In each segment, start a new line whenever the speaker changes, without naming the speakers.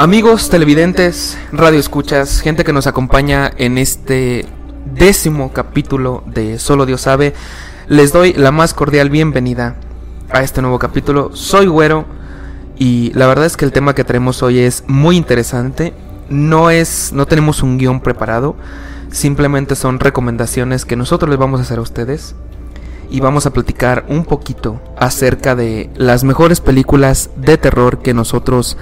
Amigos televidentes, radio escuchas, gente que nos acompaña en este décimo capítulo de Solo Dios sabe, les doy la más cordial bienvenida a este nuevo capítulo. Soy Güero y la verdad es que el tema que traemos hoy es muy interesante. No es no tenemos un guion preparado, simplemente son recomendaciones que nosotros les vamos a hacer a ustedes y vamos a platicar un poquito acerca de las mejores películas de terror que nosotros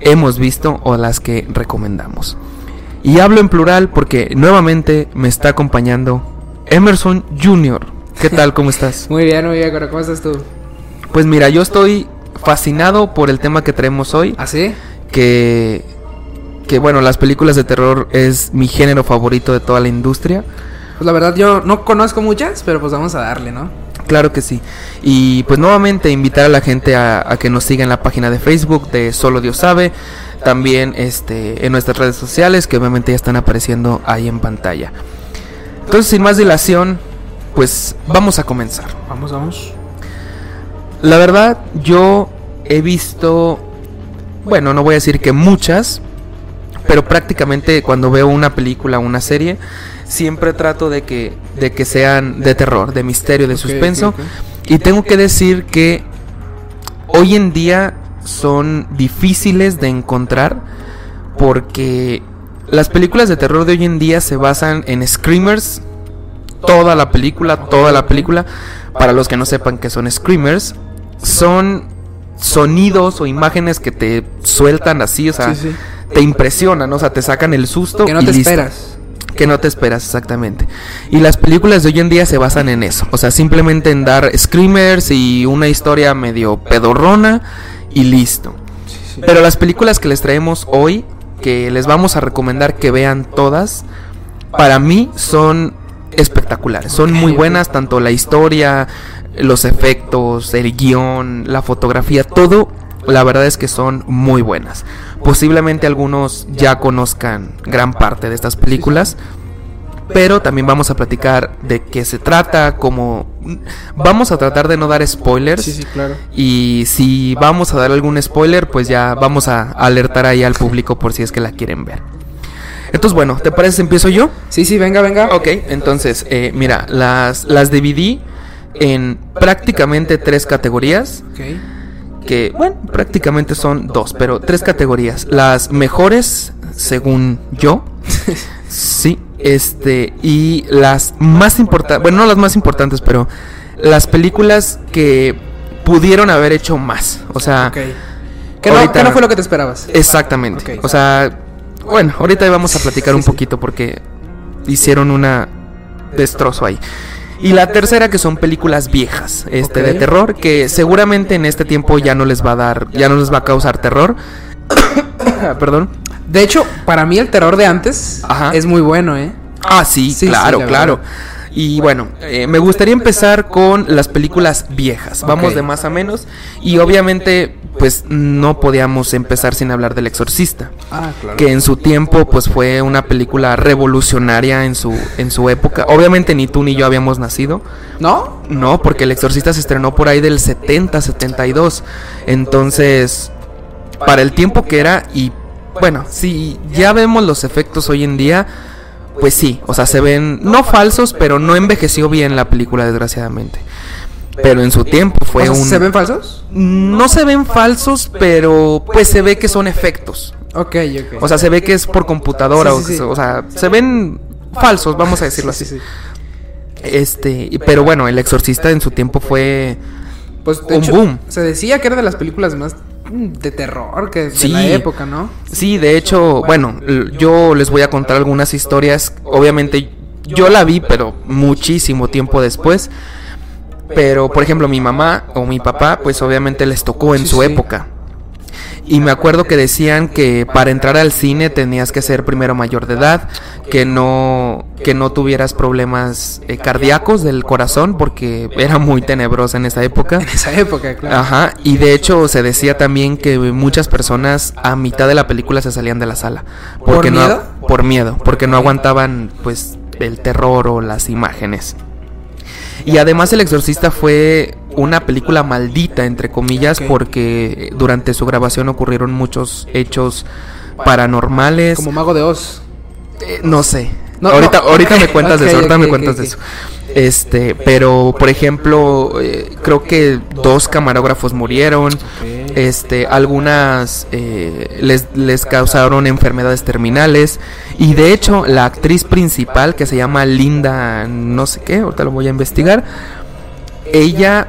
hemos visto o las que recomendamos. Y hablo en plural porque nuevamente me está acompañando Emerson Jr. ¿Qué tal? ¿Cómo estás?
Muy bien, muy bien, ¿cómo estás tú?
Pues mira, yo estoy fascinado por el tema que traemos hoy.
¿Ah, sí?
Que, que bueno, las películas de terror es mi género favorito de toda la industria.
Pues la verdad yo no conozco muchas, pero pues vamos a darle, ¿no?
Claro que sí. Y pues nuevamente invitar a la gente a, a, que nos siga en la página de Facebook de Solo Dios sabe. También este, en nuestras redes sociales que obviamente ya están apareciendo ahí en pantalla. Entonces sin más dilación, pues vamos a comenzar.
Vamos, vamos.
La verdad, yo he visto, bueno, no voy a decir que muchas, pero prácticamente cuando veo una película o una serie, siempre trato de que, de que sean de terror, de misterio, de
Okay,
suspenso. Y tengo que decir que hoy en día son difíciles de encontrar porque las películas de terror de hoy en día se basan en screamers. Toda la película, toda la película. Para los que no sepan que son screamers, son sonidos o imágenes que te sueltan así, o sea,
Sí, sí.
te impresionan, o sea, te sacan el susto.
Que no
y
te
listo.
esperas.
Que no te esperas, exactamente. Y las películas de hoy en día se basan en eso. O sea, simplemente en dar screamers y una historia medio pedorrona y listo. Pero las películas que les traemos hoy, que les vamos a recomendar que vean todas, para mí son espectaculares. Son muy buenas, tanto la historia, los efectos, el guion, la fotografía, todo. La verdad es que son muy buenas. Posiblemente algunos ya conozcan gran parte de estas películas. Pero también vamos a platicar de qué se trata, cómo... Vamos a tratar de no dar spoilers.
Sí, sí, claro.
Y si vamos a dar algún spoiler, pues ya vamos a alertar ahí al público por si es que la quieren ver. Entonces, bueno, ¿te parece si empiezo yo?
Sí, sí, venga, venga.
Ok, entonces, eh, mira, las, las dividí en prácticamente tres categorías.
Ok.
Que, bueno, prácticamente son dos, pero tres categorías. Las mejores, según yo. sí, este. Y las más importantes, bueno, no las más importantes, pero las películas que pudieron haber hecho más. O sea.
¿Qué no, qué no fue lo que te esperabas?
Exactamente. O sea, bueno, ahorita vamos a platicar un poquito porque hicieron una destrozo ahí. Y la tercera que son películas viejas, este de terror que seguramente en este tiempo ya no les va a dar, ya no les va a causar terror. Perdón.
De hecho, para mí el terror de antes
Ajá.
es muy bueno, ¿eh?
Ah, sí,
Sí,
claro,
sí,
claro.
verdad.
Y bueno, eh, me gustaría empezar con las películas viejas. Vamos de más a menos. Y obviamente, pues no podíamos empezar sin hablar del exorcista.
Ah, claro.
que en su tiempo pues fue una película revolucionaria en su en su época. Obviamente ni tú ni yo habíamos nacido.
¿No?
No, porque El Exorcista se estrenó por ahí del 70, 72. Entonces, para el tiempo que era y bueno, si ya vemos los efectos hoy en día, pues sí, o sea, se ven no falsos, pero no envejeció bien la película desgraciadamente. Pero en su tiempo fue
O sea,
un
¿Se ven falsos?
no se ven falsos, pero pues se ve que son efectos.
Ok, ok.
O sea, se ve que es por computadora.
Sí,
o,
sí, sí.
o sea, se ven falsos, vamos a decirlo
Sí,
así.
sí, sí.
Este, pero bueno, El Exorcista en su tiempo fue
Pues
un
hecho,
boom.
se decía que era de las películas más mm, de terror que de
Sí.
la época, ¿no?
Sí, de hecho, bueno, yo les voy a contar algunas historias. Obviamente, yo la vi, pero muchísimo tiempo después. Pero, por ejemplo, mi mamá o mi papá, pues obviamente les tocó en su época. Y me acuerdo que decían que para entrar al cine tenías que ser primero mayor de edad, que no, que no tuvieras problemas eh, cardíacos del corazón, porque era muy tenebrosa en esa época.
En esa época, claro.
Ajá, y de hecho se decía también que muchas personas a mitad de la película se salían de la sala.
¿Por
no,
miedo?
Por miedo, porque no aguantaban pues el terror o las imágenes. Y además El Exorcista fue una película maldita, entre comillas, porque durante su grabación ocurrieron muchos hechos paranormales.
Como Mago de Oz.
Eh, no sé.
No,
ahorita,
no,
ahorita me cuentas de eso, ahorita me cuentas de eso. Este, pero por ejemplo, eh, creo que dos camarógrafos murieron. Este, algunas eh, les, les causaron enfermedades terminales. Y de hecho, la actriz principal, que se llama Linda, no sé qué, ahorita lo voy a investigar. Ella,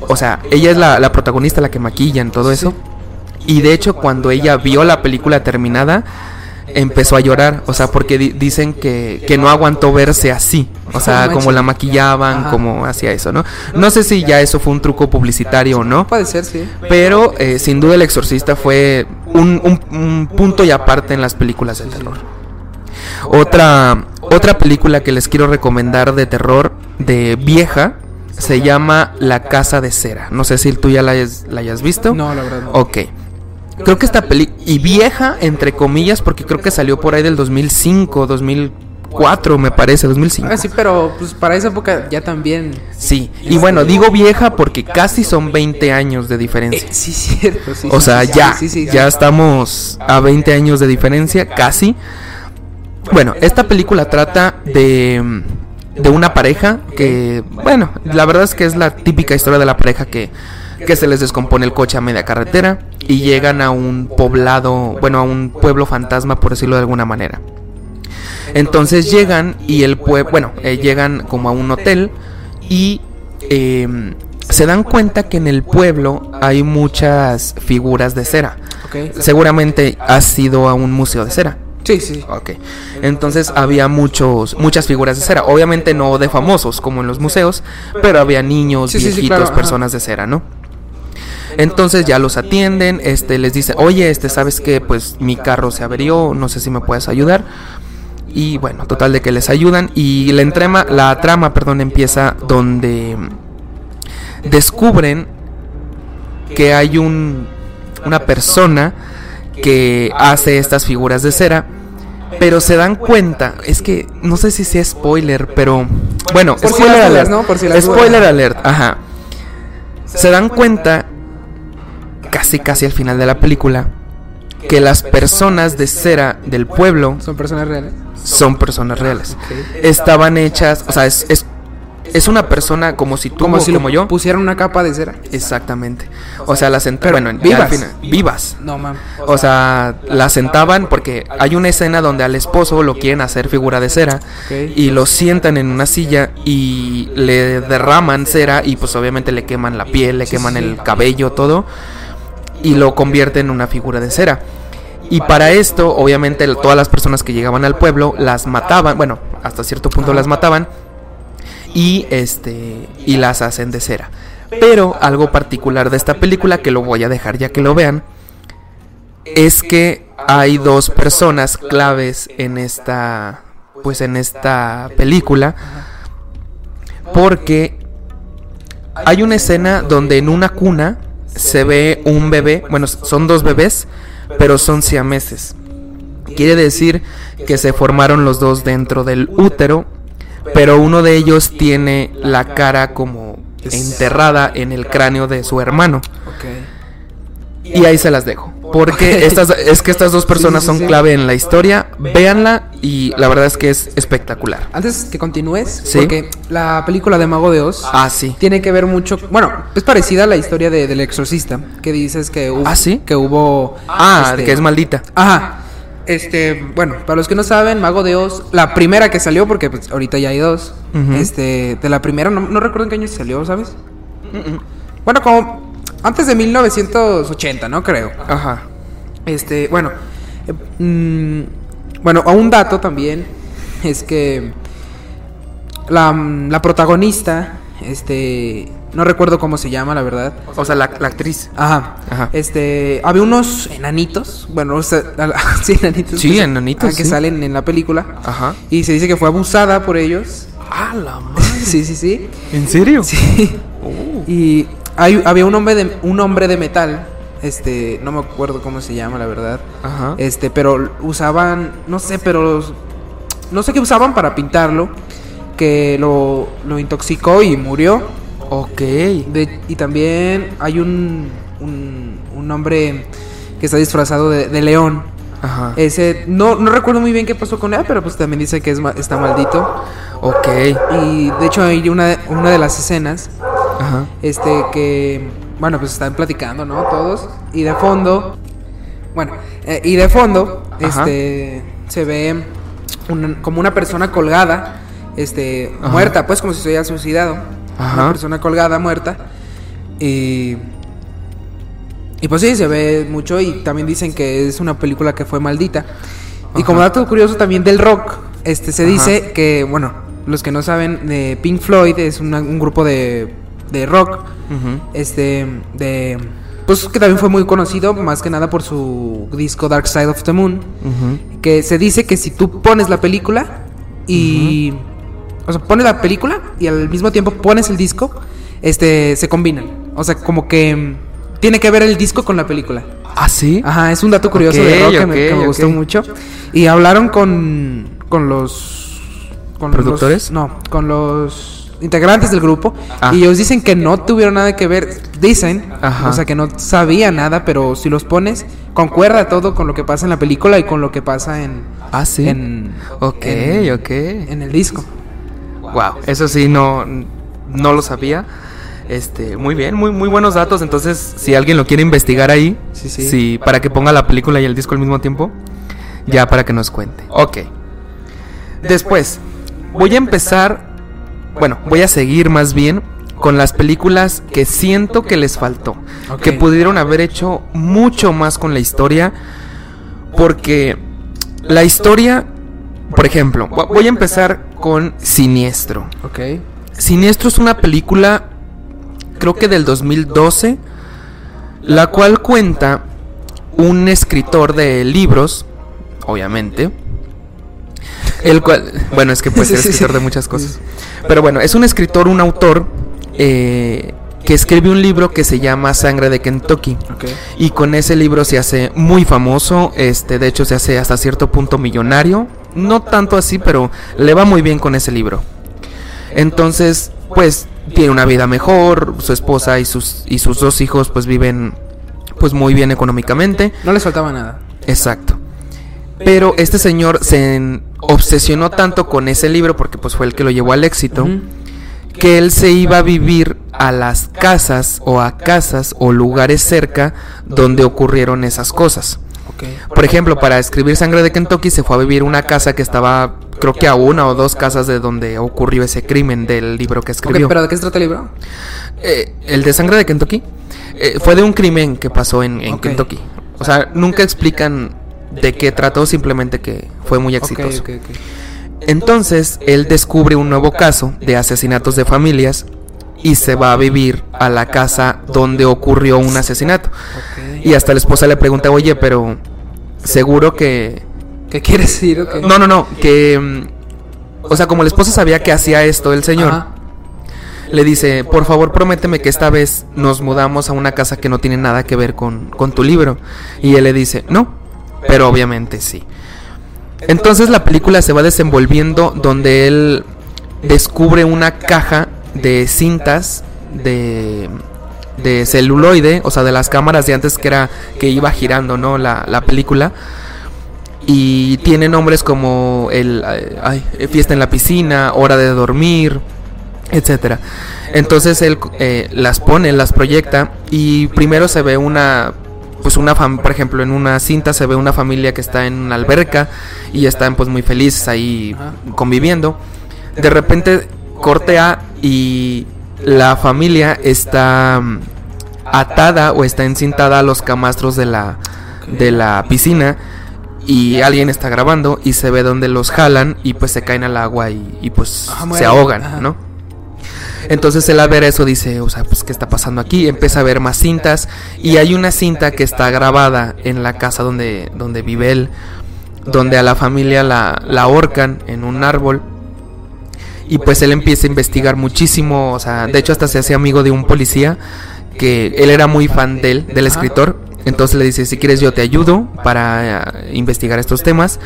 o sea, ella es la, la protagonista, la que maquilla en todo eso. Y de hecho, cuando ella vio la película terminada, empezó a llorar. O sea, porque di- dicen que, que no aguantó verse así. O sea, como la maquillaban, como hacía eso, ¿no? No sé si ya eso fue un truco publicitario o no.
Puede ser, sí.
Pero eh, sin duda El Exorcista fue un, un- un punto y aparte en las películas de terror. Otra, otra película que les quiero recomendar de terror, de vieja, se llama La Casa de Cera. No sé si tú ya la hayas, la hayas visto.
No, la verdad no.
Ok. Creo que esta película, y vieja entre comillas, porque creo que salió por ahí del 2005, 2004 me parece, 2005.
Ah, sí, pero pues para esa época ya también.
Sí, y bueno, digo vieja porque casi son 20 años de diferencia.
Eh, sí, cierto. Sí,
O sea, ya, ya estamos a 20 años de diferencia, casi. Bueno, esta película trata de, de una pareja que, bueno, la verdad es que es la típica historia de la pareja que, que se les descompone el coche a media carretera y llegan a un poblado, bueno, a un pueblo fantasma, por decirlo de alguna manera. Entonces llegan y el pueblo, bueno, eh, llegan como a un hotel y eh, se dan cuenta que en el pueblo hay muchas figuras de cera. Seguramente has ido a un museo de cera.
Sí, sí.
Ok. Entonces había muchos, muchas figuras de cera. Obviamente no de famosos como en los museos, pero había niños,
Sí, sí, sí,
viejitos,
claro,
personas de cera, ¿no? Entonces ya los atienden, este les dice, oye, este, sabes que pues mi carro se averió, no sé si me puedes ayudar. Y bueno, total de que les ayudan y la trama, la trama, perdón, empieza donde descubren que hay un una persona que hace estas figuras de cera, pero se dan cuenta, es que no sé si sea spoiler, pero bueno,
Por
spoiler
dudas,
alert,
¿no? Por si las
spoiler
dudas.
alert, ajá. Se dan cuenta casi casi al final de la película que las personas de cera del pueblo
Son personas reales.
son personas reales.
Ok.
Estaban hechas, o sea, es, es, es una persona como si tú
Como si
como yo.
pusieran una capa de cera.
Exactamente. O sea, las
Pero
bueno,
vivas.
al final- vivas.
No, mam.
O sea, la sentaban porque hay una escena donde al esposo lo quieren hacer figura de cera y lo sientan en una silla y le derraman cera y pues obviamente le queman la piel, le queman el cabello, todo y lo convierten en una figura de cera. Y para esto, obviamente, todas las personas que llegaban al pueblo las mataban, bueno, hasta cierto punto las mataban y este y las hacen de cera. Pero algo particular de esta película que lo voy a dejar ya que lo vean es que hay dos personas claves en esta pues en esta película porque hay una escena donde en una cuna se ve un bebé, bueno, son dos bebés, pero son siameses. Quiere decir que se formaron los dos dentro del útero, pero uno de ellos tiene la cara como enterrada en el cráneo de su hermano. Y ahí se las dejo. Porque estas, es que estas dos personas
Sí, sí,
son
sí.
clave en la historia. Véanla y la verdad es que es espectacular.
Antes que continúes,
Sí.
porque la película de Mago de Oz
Ah, sí.
tiene que ver mucho. Bueno, es parecida a la historia de, del exorcista. Que dices que hubo.
¿Ah, sí?
Que hubo.
Ah,
este,
que es maldita.
Ajá. Este, bueno, para los que no saben, Mago de Oz, la primera que salió, porque pues, ahorita ya hay dos. Este, de la primera, no, no recuerdo en qué año salió, ¿sabes? Bueno, como antes de 1980, ¿no? Creo.
Ajá.
Este, bueno, eh, mm, bueno, a un dato también es que la, la protagonista, este, no recuerdo cómo se llama, la verdad.
O sea, la, la actriz.
Ajá.
Ajá.
Este, había unos enanitos, bueno, o sea, sí, enanitos.
Sí,
que-
enanitos,
ah, que salen en la película.
Ajá.
Y se dice que fue abusada por ellos.
Ah, la madre.
sí, sí, sí.
¿En serio?
Sí.
Oh.
Y hay, había un hombre de un hombre de metal, este, no me acuerdo cómo se llama, la verdad.
Ajá.
Este, pero usaban, no sé, pero no sé qué usaban para pintarlo, que lo, lo intoxicó y murió.
Ok.
De- y también hay un, un, un hombre que está disfrazado de, de león.
Ajá.
Ese, no, no recuerdo muy bien qué pasó con él, pero pues también dice que es, está maldito.
Ok.
Y de hecho hay una, una de las escenas,
Ajá.
este, que, bueno, pues están platicando, ¿no? Todos. Y de fondo, bueno, eh, y de fondo,
Ajá.
este, se ve como una persona colgada, este,
Ajá.
muerta, pues como si se hubiera suicidado. Una persona colgada, muerta. Y... Y pues sí, se ve mucho y también dicen que es una película que fue maldita. Y como dato curioso también del rock, este se dice que, bueno, los que no saben, de Pink Floyd es una- un grupo de, de rock, este, de... Pues que también fue muy conocido, más que nada por su disco Dark Side of the Moon, que se dice que si tú pones la película y... O sea, pones la película y al mismo tiempo pones el disco, este, se combinan. O sea, como que mm, tiene que ver el disco con la película.
¿Ah, sí?
Ajá, es un dato curioso de rock que, me, que me
ok,
gustó mucho. Y hablaron con, con los... Con los-
¿Productores?
no, con los integrantes del grupo.
Ah.
Y ellos dicen que no tuvieron nada que ver. Dicen,
Ajá.
o sea, que no sabía nada, pero si los pones, concuerda todo con lo que pasa en la película y con lo que pasa en...
Ah, sí.
En,
Ok,
en-
ok.
En el disco.
Wow, eso sí no no lo sabía. Este, muy bien, muy muy buenos datos. Entonces, si alguien lo quiere investigar ahí,
Sí, sí.
para que ponga la película y el disco al mismo tiempo, ya para que nos cuente. Ok. Después, voy a empezar, bueno, voy a seguir más bien con las películas que siento que les faltó, que pudieron haber hecho mucho más con la historia, porque la historia, por ejemplo, vo- voy a empezar con Siniestro.
Ok.
Siniestro es una película, creo que del 2012, la cual cuenta un escritor de libros, obviamente. El cual, bueno, es que puede ser escritor de muchas cosas. Pero bueno, es un escritor, un autor, eh, que escribe un libro que se llama Sangre de Kentucky. Y con ese libro se hace muy famoso, este, de hecho se hace hasta cierto punto millonario, no tanto así, pero le va muy bien con ese libro. Entonces, pues tiene una vida mejor, su esposa y sus y sus dos hijos pues viven pues muy bien económicamente.
No les faltaba nada.
Exacto. Pero este señor se obsesionó tanto con ese libro porque pues fue el que lo llevó al éxito que él se iba a vivir a las casas o a casas o lugares cerca donde ocurrieron esas cosas. Por ejemplo, para escribir Sangre de Kentucky se fue a vivir una casa que estaba, creo que a una o dos casas de donde ocurrió ese crimen del libro que escribió.
pero ¿de qué se trata el libro?
Eh, el de Sangre de Kentucky eh, fue de un crimen que pasó en. Kentucky. O sea, nunca explican de qué trató, simplemente que fue muy exitoso. Entonces, él descubre un nuevo caso de asesinatos de familias y se va a vivir a la casa donde ocurrió un asesinato. Y hasta la esposa le pregunta, oye, pero seguro que...
¿Qué quieres decir?
No, no, no, que... mm, O sea, como la esposa sabía que hacía esto el señor,
Ajá.
le dice, por favor prométeme que esta vez nos mudamos a una casa que no tiene nada que ver con, con tu libro. Y él le dice, no, pero obviamente sí. Entonces la película se va desenvolviendo donde él descubre una caja de cintas de, de celuloide, o sea, de las cámaras de antes que era que iba girando, ¿no? La, la película. Y tiene nombres como el fiesta en la piscina, hora de dormir, etcétera. Entonces él eh, las pone, las proyecta y primero se ve una pues una fam por ejemplo en una cinta se ve una familia que está en una alberca y están pues muy felices ahí conviviendo. De repente cortea y la familia está mm, atada o está encintada a los camastros de la de la piscina y alguien está grabando y se ve donde los jalan y pues se caen al agua y, y, pues se ahogan. ¿no? Entonces él al ver eso dice, o sea, pues qué está pasando aquí, empieza a ver más cintas y hay una cinta que está grabada en la casa donde, donde vive él, donde a la familia la, la ahorcan en un árbol. Y pues él empieza a investigar muchísimo, o sea, de hecho hasta se hace amigo de un policía que él era muy fan de él, del escritor, entonces le dice, si quieres yo te ayudo para eh, investigar estos temas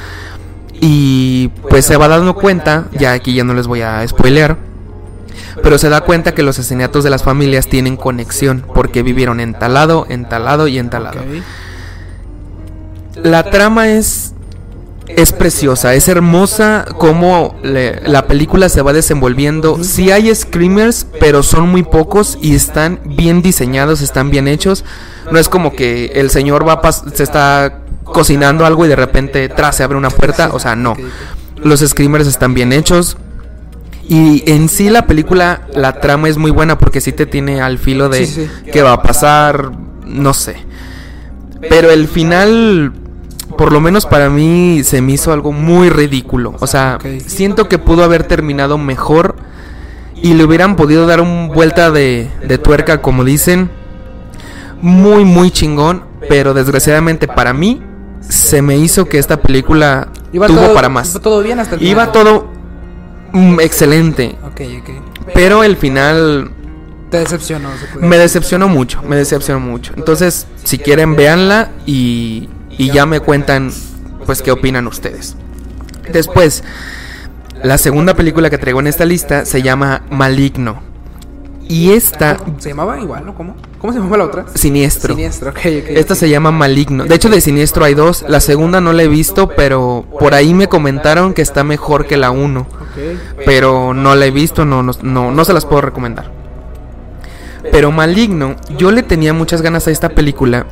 y pues se va dando cuenta, ya aquí ya no les voy a spoilear, pero se da cuenta que los asesinatos de las familias tienen conexión porque vivieron en talado, en talado y en talado.
Ok.
La trama es es preciosa, es hermosa como le- la película se va desenvolviendo. Sí hay screamers, pero son muy pocos y están bien diseñados, están bien hechos. No es como que el señor va se está cocinando algo y de repente tras se abre una puerta, o sea, no. Los screamers están bien hechos. Y en sí la película, la trama es muy buena porque sí te tiene al filo de
Sí, sí.
qué va a pasar, no sé. Pero el final, por lo menos para mí, se me hizo algo muy ridículo. O sea, siento que pudo haber terminado mejor y le hubieran podido dar un vuelta de, de tuerca, como dicen. Muy, muy chingón. Pero desgraciadamente para mí, se me hizo que esta película
Iba
tuvo
todo,
para más.
iba todo bien hasta el
Iba
final.
todo mm, excelente. Pero el final
Te decepcionó. se puede
me decepcionó mucho, me decepcionó mucho. Entonces, si quieren, véanla y, y ya me cuentan, pues, qué opinan ustedes. Después, la segunda película que traigo en esta lista se llama Maligno. Y esta,
¿Se llamaba igual o cómo? ¿Cómo se llamaba la otra?
Siniestro.
Siniestro, ok, ok.
Esta se llama Maligno. De hecho, de Siniestro hay dos. La segunda no la he visto, pero por ahí me comentaron que está mejor que la uno. Pero no la he visto, no, no, no, no se las puedo recomendar. Pero Maligno, yo le tenía muchas ganas a esta película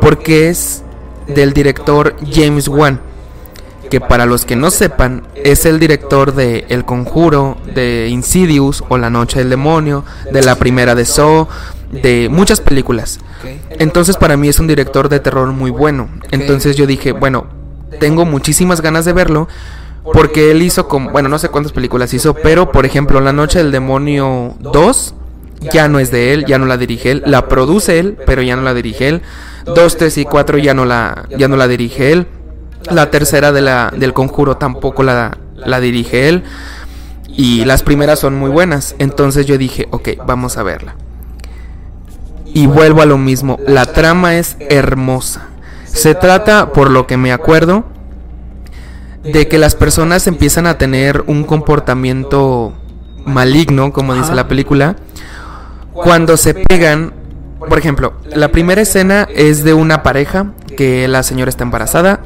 porque es del director James Wan, que para los que no sepan es el director de El Conjuro, de Insidious o La Noche del Demonio, de la primera de Saw, de muchas películas. Entonces para mí es un director de terror muy bueno. Entonces yo dije, bueno, tengo muchísimas ganas de verlo porque él hizo como, bueno, no sé cuántas películas hizo, pero por ejemplo, La Noche del Demonio 2 ya no es de él, ya no la dirige él, la produce él, pero ya no la dirige él. 2, 3 y 4 ya no la ya no la dirige él. La tercera de la del Conjuro tampoco la la dirige él. Y las primeras son muy buenas. Entonces yo dije, ok, vamos a verla. Y vuelvo a lo mismo, la trama es hermosa. Se trata, por lo que me acuerdo, de que las personas empiezan a tener un comportamiento maligno, como dice la película, cuando se pegan. Por ejemplo, la primera escena es de una pareja que la señora está embarazada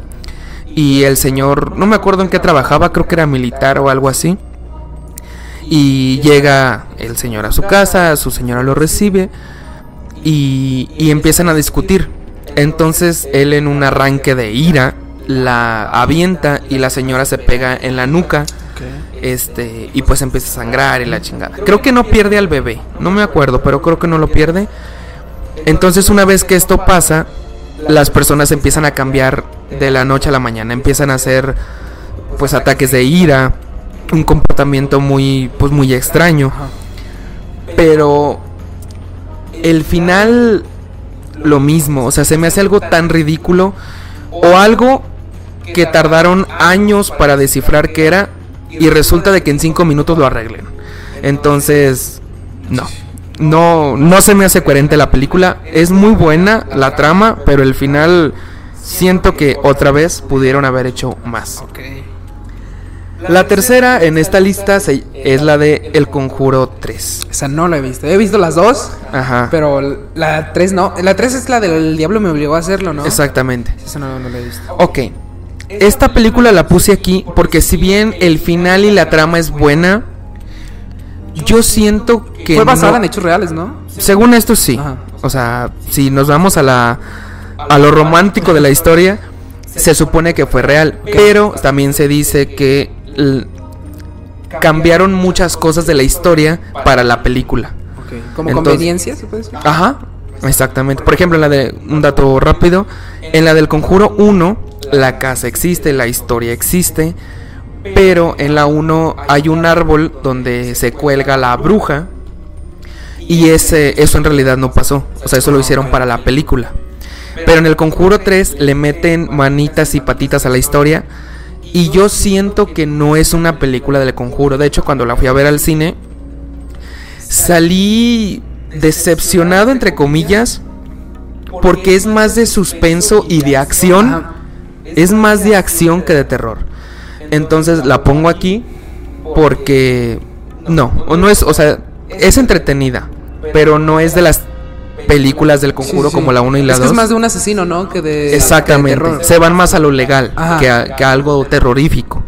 y el señor, no me acuerdo en qué trabajaba, creo que era militar o algo así. Y llega el señor a su casa, su señora lo recibe y, y empiezan a discutir. Entonces él en un arranque de ira la avienta y la señora se pega en la nuca. Este, y pues empieza a sangrar y la chingada. Creo que no pierde al bebé, no me acuerdo, pero creo que no lo pierde. Entonces, una vez que esto pasa, las personas empiezan a cambiar de la noche a la mañana, empiezan a hacer pues ataques de ira, un comportamiento muy pues muy extraño, pero el final lo mismo, o sea, se me hace algo tan ridículo o algo que tardaron años para descifrar qué era y resulta de que en cinco minutos lo arreglen. Entonces, no. No, no se me hace coherente la película. Es muy buena la trama, pero el final siento que otra vez pudieron haber hecho más. La tercera en esta lista se- es la de El Conjuro 3.
Esa no la he visto. He visto las dos,
Ajá.
pero la 3 no. La 3 es la del diablo me obligó a hacerlo, ¿no?
Exactamente.
Esa no, no la he visto.
Ok. Esta película la puse aquí porque si bien el final y la trama es buena, yo siento que
Fue basada
no-
en hechos reales, ¿no?
Según esto sí.
Ajá.
O sea, si nos vamos a la a lo romántico de la historia, se supone que fue real, pero también se dice que cambiaron muchas cosas de la historia para la película.
Como
Entonces-
conveniencia, ¿se puede decir?
Ajá, exactamente. Por ejemplo, en la de un dato rápido, en la del Conjuro 1, la casa existe, la historia existe, pero en la 1 hay un árbol donde se cuelga la bruja y ese eso en realidad no pasó, o sea, eso lo hicieron para la película. Pero en el Conjuro 3 le meten manitas y patitas a la historia y yo siento que no es una película del Conjuro. De hecho, cuando la fui a ver al cine, salí decepcionado entre comillas porque es más de suspenso y de acción. Es más de acción que de terror. Entonces la pongo aquí porque no, o no es, o sea, es entretenida, pero no es de las películas del conjuro
Sí, sí.
como la 1 y la
es
2.
que es más de un asesino, ¿no? Que de.
Exactamente.
de.
Se van más a lo legal que a, que a algo terrorífico.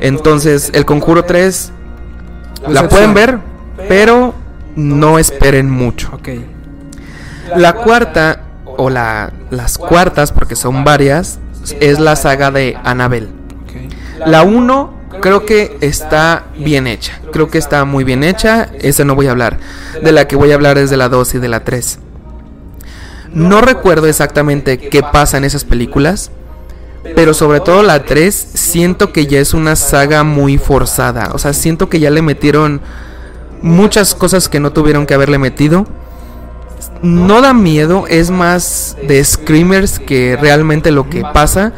Entonces, el conjuro 3 la pueden ver, pero no esperen mucho. La cuarta, o la, las cuartas, porque son varias, es la saga de Annabelle. La 1 creo que está bien hecha. Creo que está muy bien hecha. Esa no voy a hablar. De la que voy a hablar es de la 2 y de la 3. No recuerdo exactamente qué pasa en esas películas. Pero sobre todo la 3 siento que ya es una saga muy forzada. O sea, siento que ya le metieron muchas cosas que no tuvieron que haberle metido. No da miedo, es más de screamers que realmente lo que pasa.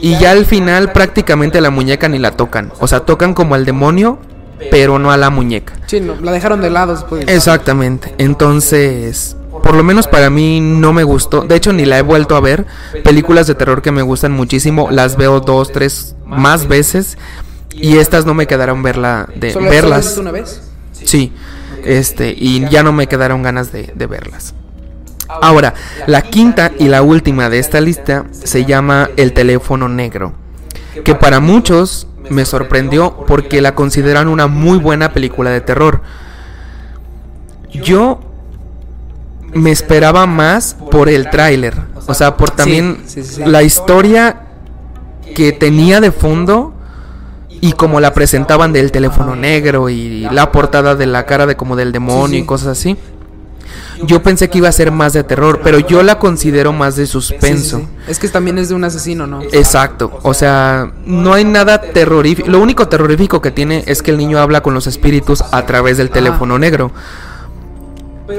Y ya al final prácticamente la muñeca ni la tocan. O sea, tocan como al demonio, pero no a la muñeca.
Sí, no, la dejaron de lado después.
Exactamente. Entonces, por lo menos para mí no me gustó. De hecho, ni la he vuelto a ver. Películas de terror que me gustan muchísimo. Las veo dos, tres más veces. Y estas no me quedaron verla de
¿Solo,
verlas.
¿solo viste una vez?
Sí, este, y ya no me quedaron ganas de, de verlas. Ahora, la quinta y la última de esta lista se llama El teléfono negro, que para muchos me sorprendió porque la consideran una muy buena película de terror. Yo me esperaba más por el tráiler, o sea, por también
sí, sí, sí.
la historia que tenía de fondo y como la presentaban del teléfono negro y la portada de la cara de como del demonio y cosas así. Yo pensé que iba a ser más de terror, pero yo la considero más de suspenso.
Sí, sí, sí. Es que también es de un asesino, ¿no?
Exacto, o sea, no hay nada terrorífico. Lo único terrorífico que tiene es que el niño habla con los espíritus a través del teléfono negro.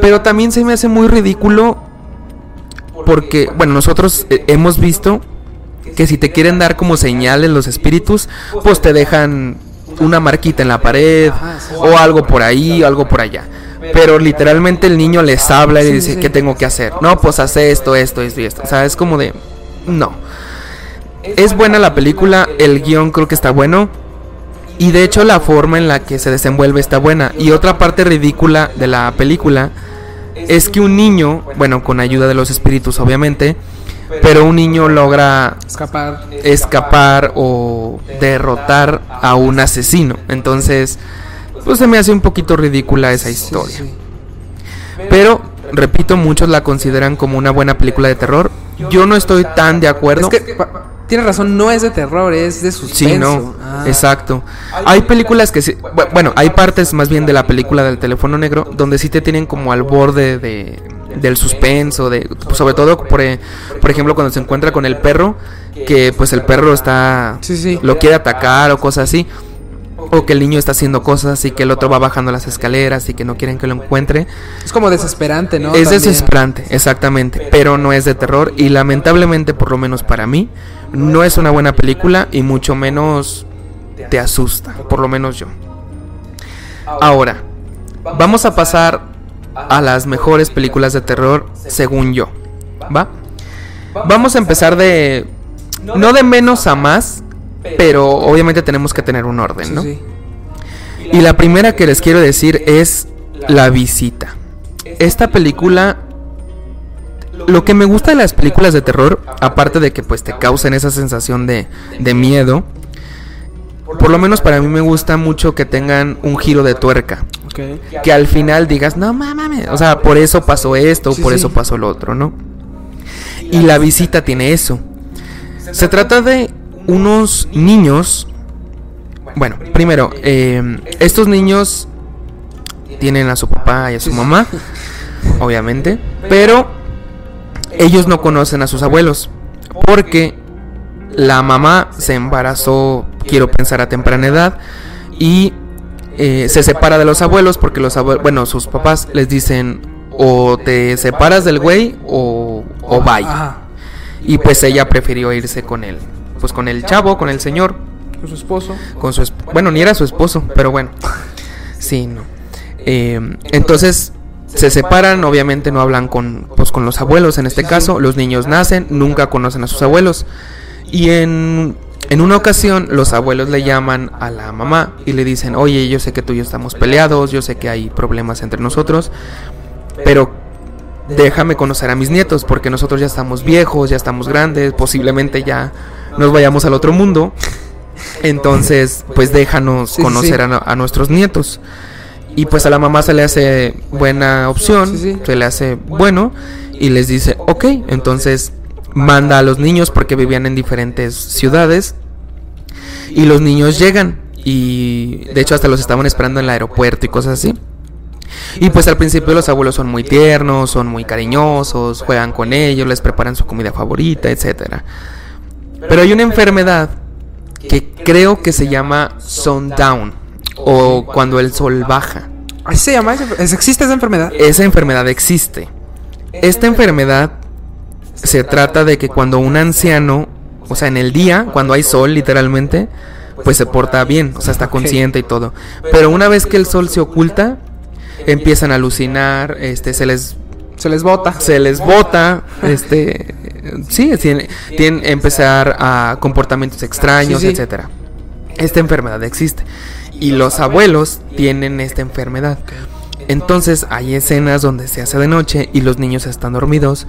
Pero también se me hace muy ridículo porque, bueno, nosotros eh, hemos visto que si te quieren dar como señales los espíritus, pues te dejan una marquita en la pared o algo por ahí o algo por allá. Pero literalmente el niño les habla y
Sí,
dice,
sí.
¿qué tengo que hacer? No, pues hace esto, esto, esto y esto. O sea, es como de... No. Es buena la película, el guion creo que está bueno. Y de hecho la forma en la que se desenvuelve está buena. Y otra parte ridícula de la película es que un niño, bueno, con ayuda de los espíritus obviamente, pero un niño logra
Escapar.
escapar o derrotar a un asesino. Entonces, pues se me hace un poquito ridícula esa historia.
Sí, sí.
Pero, repito, muchos la consideran como una buena película de terror. Yo no estoy tan de acuerdo.
Es que tienes razón, no es de terror, es de suspenso.
Sí, no,
Ah.
exacto. Hay películas que sí, bu- bueno, hay partes más bien de la película del teléfono negro donde sí te tienen como al borde de del suspenso, de sobre todo por, por ejemplo cuando se encuentra con el perro, que pues el perro está
Sí, sí.
lo quiere atacar o cosas así. O que el niño está haciendo cosas y que el otro va bajando las escaleras y que no quieren que lo encuentre.
Es como desesperante, ¿no?
Es
También.
desesperante, exactamente, pero no es de terror y lamentablemente, por lo menos para mí, no es una buena película y mucho menos te asusta, por lo menos yo. Ahora, vamos a pasar a las mejores películas de terror según yo, ¿va? Vamos a empezar de no de menos a más, pero obviamente tenemos que tener un orden, ¿no?
sí.
Y la primera que les quiero decir es La visita. Esta película lo que me gusta de las películas de terror, aparte de que pues te causen esa sensación de, de miedo, por lo menos para mí me gusta mucho que tengan un giro de tuerca. Que al final digas, no mames, o sea, por eso pasó esto,
Sí,
por
sí.
eso pasó lo otro, ¿no? Y la visita tiene eso. Se trata de unos niños. Bueno, primero, eh, estos niños tienen a su papá y a su mamá, obviamente, pero ellos no conocen a sus abuelos, porque la mamá se embarazó, quiero pensar, a temprana edad, y eh, se separa de los abuelos, porque los abuelos, bueno, sus papás les dicen, o te separas del güey, o, o.
Ajá.
Y pues ella prefirió irse con él, pues con el chavo, con el señor,
Con su esposo.
con su esp- bueno ni era su esposo pero bueno. Sí no. Eh, entonces se separan obviamente no hablan con pues con los abuelos en este caso. Los niños nacen nunca conocen a sus abuelos. Y en en una ocasión los abuelos le llaman a la mamá y le dicen oye yo sé que tú y yo estamos peleados yo sé que hay problemas entre nosotros pero déjame conocer a mis nietos, porque nosotros ya estamos viejos, ya estamos grandes, posiblemente ya nos vayamos al otro mundo. Entonces, pues déjanos
Sí, sí,
conocer. A, nuestros nietos. Y pues a la mamá se le hace buena opción, se le hace bueno y les dice, ok, entonces manda a los niños porque vivían en diferentes ciudades y los niños llegan y de hecho hasta los estaban esperando en el aeropuerto y cosas así. Y pues al principio los abuelos son muy tiernos, son muy cariñosos, juegan con ellos, les preparan su comida favorita, etcétera. Pero hay una enfermedad que creo que se llama sundown o cuando el sol baja.
¿Así se llama? esa- ¿Es- ¿Existe esa enfermedad?
Esa enfermedad existe. Esta enfermedad se trata de que cuando un anciano, o sea, en el día, cuando hay sol literalmente, pues se porta bien, o sea, está consciente y todo. Pero una vez que el sol se oculta, empiezan a alucinar, este, se les
Se les bota.
se les bota, este, sí, tienen, tienen empezar a comportamientos extraños,
Sí, sí.
etcétera. Esta enfermedad existe y los abuelos tienen esta enfermedad. Entonces hay escenas donde se hace de noche y los niños están dormidos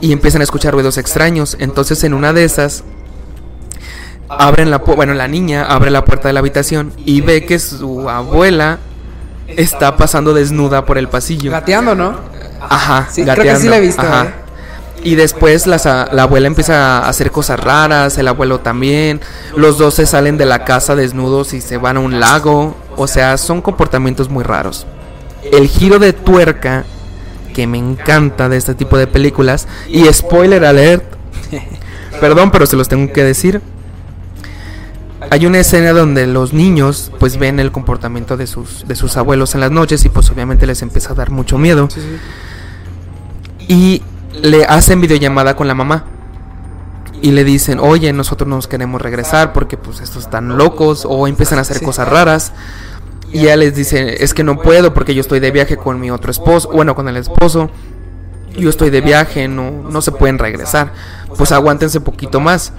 y empiezan a escuchar ruidos extraños. Entonces en una de esas abren la bueno, la niña abre la puerta de la habitación y ve que su abuela está pasando desnuda por el pasillo.
Gateando, ¿no?
Ajá,
Sí, creo que sí la he visto,
ajá.
¿eh?
Y después las a- la abuela empieza a hacer cosas raras, el abuelo también. Los dos se salen de la casa desnudos y se van a un lago. O sea, son comportamientos muy raros. El giro de tuerca que me encanta de este tipo de películas. Y spoiler alert. Perdón, pero se los tengo que decir. Hay una escena donde los niños pues ven el comportamiento de sus, de sus abuelos en las noches y pues obviamente les empieza a dar mucho miedo
Sí, sí.
Y le hacen videollamada con la mamá. Y le dicen, oye, nosotros nos queremos regresar porque pues estos están locos o empiezan a hacer
Sí.
cosas raras. Y ella les dice, es que no puedo porque yo estoy de viaje con mi otro esposo, bueno, con el esposo. Yo estoy de viaje, no, no se pueden regresar. Pues aguántense poquito más.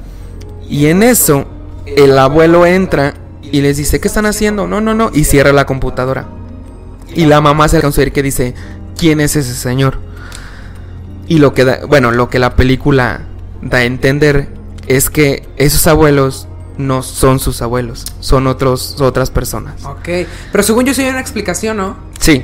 Y en eso, el abuelo entra y les dice, ¿qué están haciendo? No, no, no. Y cierra la computadora. Y la mamá se alcanza a oír que dice, ¿quién es ese señor? Y lo que da, bueno, lo que la película da a entender es que esos abuelos no son sus abuelos, son otros otras personas.
Ok. Pero según yo sí hay una explicación, ¿no?
Sí.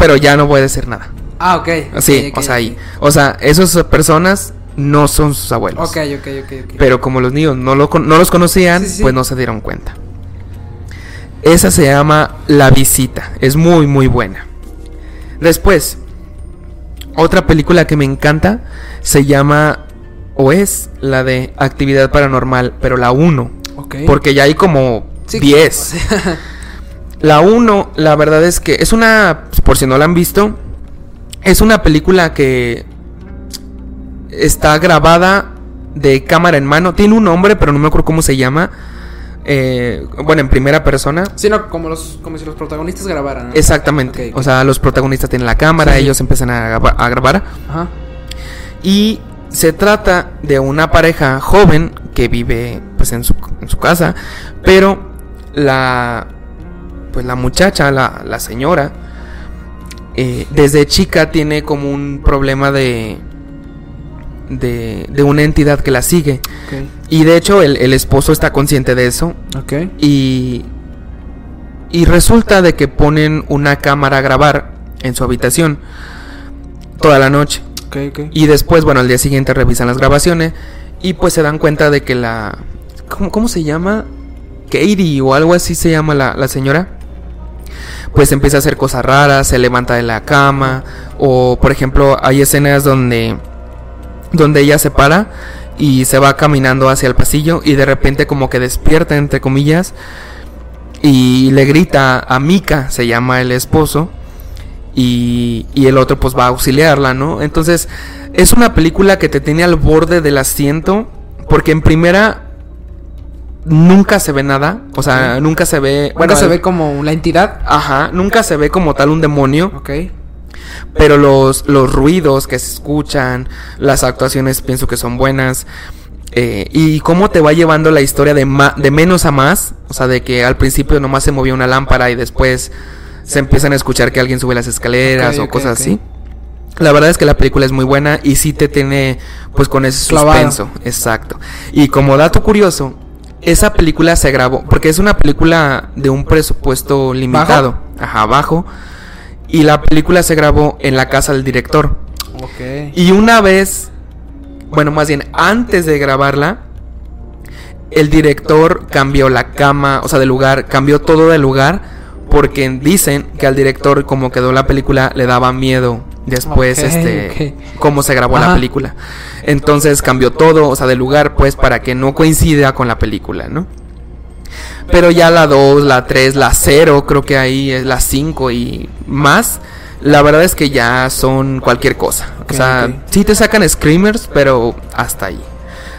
Pero ya no puede decir nada.
Ah, ok.
Sí, o sea,
ok.
ahí. O sea, esas personas no son sus abuelos.
Ok, ok, ok.
Pero como los niños no, lo, no los conocían,
Sí, sí.
pues no se dieron cuenta. Esa se llama La Visita. Es muy, muy buena. Después, otra película que me encanta se llama, o es la de Actividad Paranormal, pero la 1.
Ok.
Porque ya hay como
Sí.
10. La 1, la verdad es que es una, por si no la han visto, es una película que está grabada de cámara en mano. Tiene un nombre, pero no me acuerdo cómo se llama. Eh, bueno, en primera persona.
Sí, no, como, los, como si los protagonistas grabaran. ¿no?
Exactamente. O sea, los protagonistas tienen la cámara,
Sí, sí.
ellos empiezan a grabar.
Ajá.
Y se trata de una pareja joven que vive pues en su, en su casa, pero la pues la muchacha, la, la señora, eh, desde chica tiene como un problema de, de de una entidad que la sigue. Y de hecho el, el esposo está consciente de eso y, y resulta de que ponen una cámara a grabar en su habitación toda la noche. Y después, bueno, al día siguiente revisan las grabaciones y pues se dan cuenta de que la... ¿Cómo, cómo se llama? Katie o algo así se llama la, la señora. Pues empieza a hacer cosas raras, se levanta de la cama o por ejemplo hay escenas donde donde ella se para y se va caminando hacia el pasillo y de repente como que despierta entre comillas y le grita a Mika, se llama el esposo, y, y el otro pues va a auxiliarla, ¿no? Entonces es una película que te tiene al borde del asiento porque en primera nunca se ve nada, o sea, nunca se ve,
Bueno, se
el-
ve como la entidad.
Ajá, nunca se ve como tal un demonio,
Ok.
Pero los, los ruidos que se escuchan, las actuaciones pienso que son buenas. eh, y cómo te va llevando la historia de, ma- de menos a más. O sea, de que al principio nomás se movía una lámpara y después se empiezan a escuchar que alguien sube las escaleras o cosas así. La verdad es que la película es muy buena y sí te tiene pues con ese
Clavado.
suspenso, exacto. Y como dato curioso, esa película se grabó porque es una película de un presupuesto limitado, ajá, bajo, y la película se grabó en la casa del director.
Ok.
Y una vez, bueno, más bien antes de grabarla, el director cambió la cama, o sea, de lugar, cambió todo de lugar, porque dicen que al director, como quedó la película, le daba miedo después, este, cómo se grabó la película. Entonces cambió todo, o sea, de lugar, pues, para que no coincida con la película, ¿no? Pero ya la 2, la 3, la 0, creo que ahí es la 5 y más. La verdad es que ya son cualquier cosa. O sea,
ok.
sí te sacan screamers, pero hasta ahí.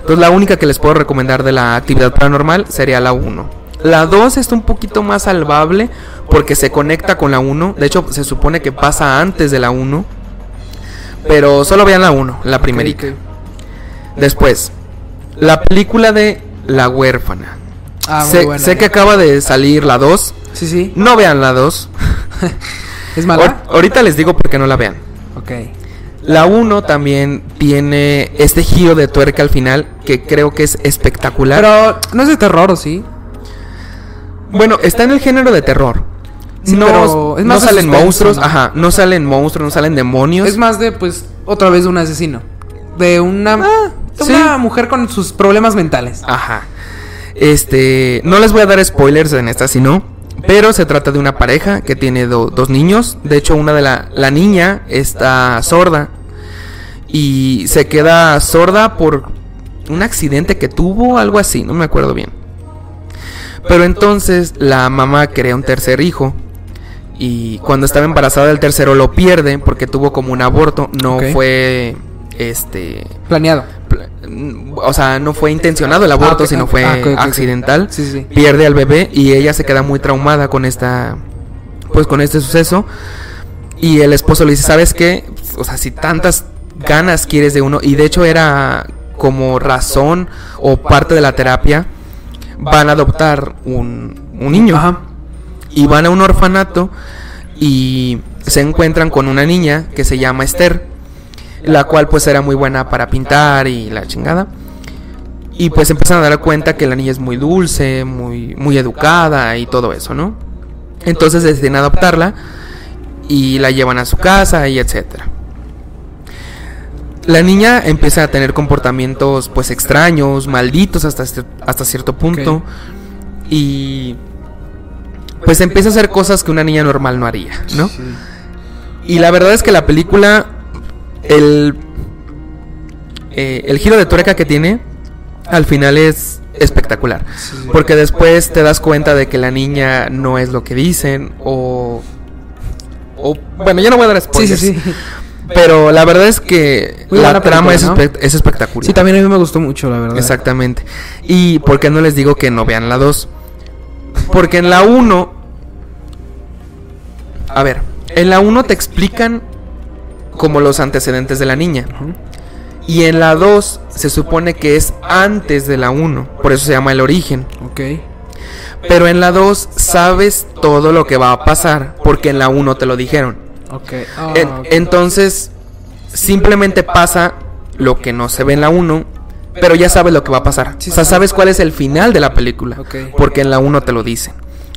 Entonces la única que les puedo recomendar de la actividad paranormal sería la 1. La 2 está un poquito más salvable porque se conecta con la 1. De hecho, se supone que pasa antes de la 1. Pero solo vean la 1, la primerita. Después, la película de La huérfana.
Ah, muy
sé,
buena.
sé que acaba de salir la 2.
Sí, sí.
No vean la 2.
¿Es mala?
Ahor- Ahorita les digo por qué no la vean.
Ok.
La 1 también tiene este giro de tuerca al final que creo que es espectacular.
Pero no es de terror, ¿o sí?
bueno, está en el género de terror.
Sí,
no
pero es
no
más
salen monstruos,
¿no?
ajá, no salen monstruos, no salen demonios.
Es más de, pues, otra vez de un asesino. De una, de
Ah, sí.
una mujer con sus problemas mentales.
Ajá. Este, no les voy a dar spoilers en esta, sino, pero se trata de una pareja que tiene do- dos niños. De hecho, una de la, la niña está sorda y se queda sorda por un accidente que tuvo, algo así, no me acuerdo bien. Pero entonces la mamá crea un tercer hijo y cuando estaba embarazada del tercero lo pierde porque tuvo como un aborto, no fue este
Planeado.
pla- mm, o sea, no fue intencionado el aborto,
ok,
sino
ah,
fue
ah,
accidental.
Sí, sí.
Pierde al bebé y ella se queda muy traumada con esta pues con este suceso y el esposo le dice, "¿Sabes qué? O sea, si tantas ganas quieres de uno y de hecho era como razón o parte de la terapia van a adoptar un, un niño
Ajá.
y van a un orfanato y se encuentran con una niña que se llama Esther, la cual pues era muy buena para pintar y la chingada. Y pues empiezan a dar cuenta que la niña es muy dulce, muy, muy educada y todo eso, ¿no? Entonces deciden adoptarla y la llevan a su casa y etcétera. La niña empieza a tener comportamientos pues extraños, malditos hasta, hasta cierto punto. Y pues empieza a hacer cosas que una niña normal no haría, ¿no?
Sí.
Y la verdad es que la película, el, eh, el giro de tuerca que tiene, al final es espectacular. Porque después te das cuenta de que la niña no es lo que dicen o... o bueno, ya no voy a dar spoilers.
sí, sí.
Pero la verdad es que
Muy
la trama es, es espectacular.
Sí, también a mí me gustó mucho, la verdad.
Exactamente. ¿Y por qué no les digo que no vean la 2? Porque en la 1... A ver, en la 1 te explican como los antecedentes de la niña. Y en la 2 se supone que es antes de la 1. Por eso se llama el origen.
Ok.
Pero en la 2 sabes todo lo que va a pasar. Porque en la 1 te lo dijeron.
Ok. Ah,
En-
ok.
entonces, simplemente pasa lo que no se ve en la 1, pero ya sabes lo que va a pasar. O sea, sabes cuál es el final de la película, porque en la 1 te lo dicen.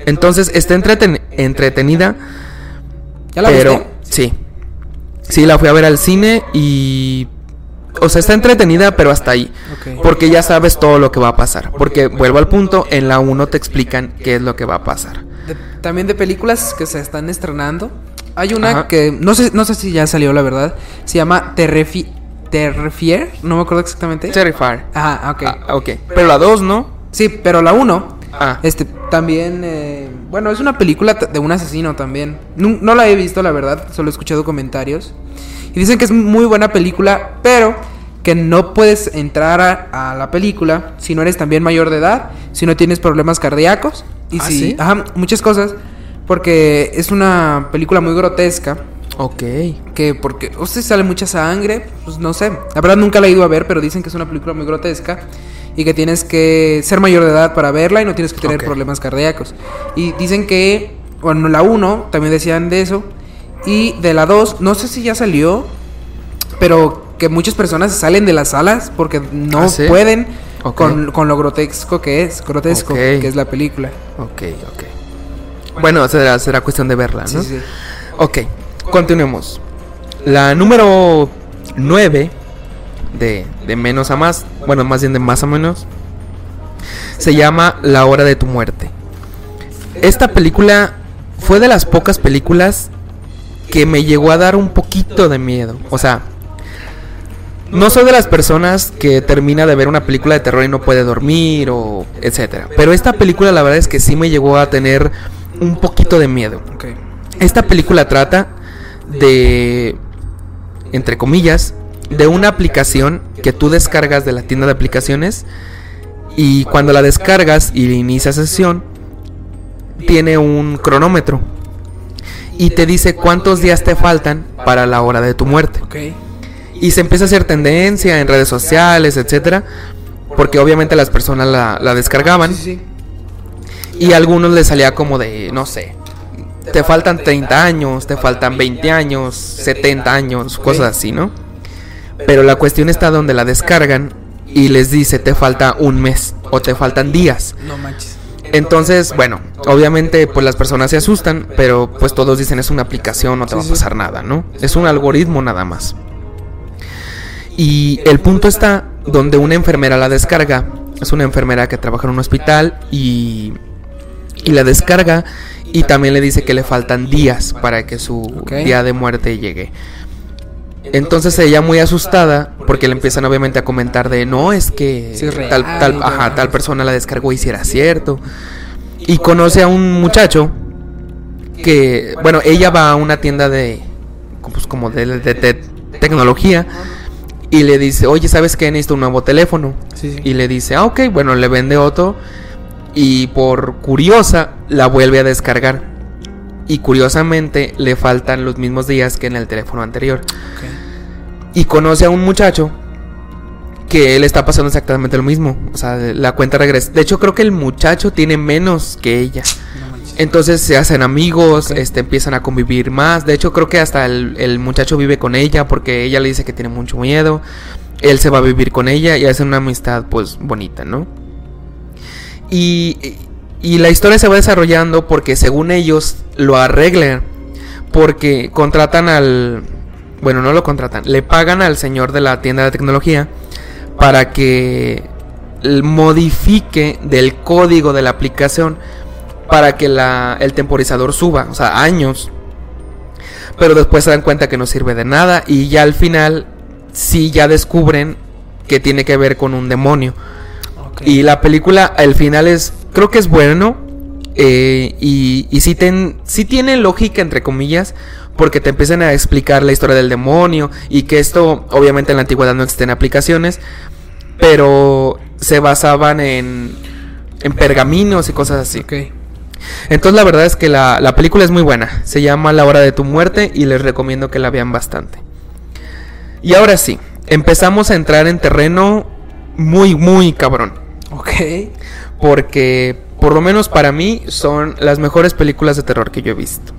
Entonces, está entreten- entretenida,
¿Ya la
pero
viste?
sí. Sí, la fui a ver al cine y o sea, está entretenida, pero hasta ahí. Porque ya sabes todo lo que va a pasar. Porque vuelvo al punto, en la 1 te explican qué es lo que va a pasar.
De- también de películas que se están estrenando. Hay una
Ajá.
que no sé, no sé si ya salió la verdad. Se llama Terrefi Terrifier, no me acuerdo exactamente.
Terrifier.
Ajá, ok.
Ah, ok. Pero la 2, ¿no?
Sí, pero la 1
Ah.
este también eh, bueno, es una película de un asesino también. No, no la he visto, la verdad, solo he escuchado comentarios. Y dicen que es muy buena película, pero que no puedes entrar a, a la película si no eres también mayor de edad, si no tienes problemas cardíacos y
¿Ah,
si
sí?
ajá, muchas cosas porque es una película muy grotesca
Ok.
que porque o sea, sale mucha sangre, pues no sé. La verdad nunca la he ido a ver, pero dicen que es una película muy grotesca y que tienes que ser mayor de edad para verla y no tienes que tener problemas cardíacos. Y dicen que bueno, la 1 también decían de eso y de la 2 no sé si ya salió pero que muchas personas salen de las salas porque no
¿Ah, sí?
pueden con, con lo grotesco que es, grotesco que es la película.
Ok, ok. Bueno, será, será cuestión de verla,
Sí,
¿no?
sí.
Ok, continuemos. La número 9, de, de menos a más, bueno, más bien de más a menos, se llama La hora de tu muerte. Esta película fue de las pocas películas que me llegó a dar un poquito de miedo. O sea, no soy de las personas que termina de ver una película de terror y no puede dormir o etcétera. Pero esta película la verdad es que sí me llegó a tener un poquito de miedo. Esta película trata de, entre comillas, de una aplicación que tú descargas de la tienda de aplicaciones y cuando la descargas y inicia sesión, tiene un cronómetro y te dice cuántos días te faltan para la hora de tu muerte. Y se empieza a hacer tendencia en redes sociales, etcétera, porque obviamente las personas la, la descargaban
Sí, sí.
y a algunos les salía como de, no sé, te faltan 30 años, te faltan 20 años, 70 años, cosas así, ¿no? Pero la cuestión está donde la descargan y les dice, te falta un mes o te faltan días.
No manches.
Entonces, bueno, obviamente pues las personas se asustan, pero pues todos dicen es una aplicación, no te va a pasar nada, ¿no? Es un algoritmo nada más. Y el punto está donde una enfermera la descarga. Es una enfermera que trabaja en un hospital y, y la descarga y también le dice que le faltan días para que su día de muerte llegue. Entonces ella muy asustada porque le empiezan obviamente a comentar de no es que tal, tal, ajá, tal persona la descargó y si era cierto. Y conoce a un muchacho que, bueno, ella va a una tienda de, pues como de, de- de tecnología y le dice, oye, ¿sabes qué? Necesito un nuevo teléfono.
Sí, sí.
Y le dice, ah, ok, bueno, le vende otro. Y por curiosa, la vuelve a descargar. Y curiosamente, le faltan los mismos días que en el teléfono anterior. Y conoce a un muchacho que le está pasando exactamente lo mismo. O sea, la cuenta regresa. De hecho, creo que el muchacho tiene menos que ella.
No.
Entonces se hacen amigos, este, empiezan a convivir más. De hecho, creo que hasta el, el muchacho vive con ella porque ella le dice que tiene mucho miedo. Él se va a vivir con ella y hacen una amistad, pues, bonita, ¿no? Y, y la historia se va desarrollando porque según ellos lo arreglan. Porque contratan al... Bueno, no lo contratan. Le pagan al señor de la tienda de tecnología para que modifique del código de la aplicación para que la, el temporizador suba, o sea, años. Pero después se dan cuenta que no sirve de nada y ya al final sí ya descubren que tiene que ver con un demonio. Y la película, al final es, creo que es bueno. eh, y y sí, ten- sí tiene lógica, entre comillas, porque te empiezan a explicar la historia del demonio y que esto, obviamente en la antigüedad no existen aplicaciones, pero se basaban en, en pergaminos y cosas así.
Ok.
Entonces la verdad es que la, la película es muy buena. Se llama La hora de tu muerte y les recomiendo que la vean bastante. Y ahora sí, empezamos a entrar en terreno muy, muy cabrón.
Ok.
Porque por lo menos para mí son las mejores películas de terror que yo he visto.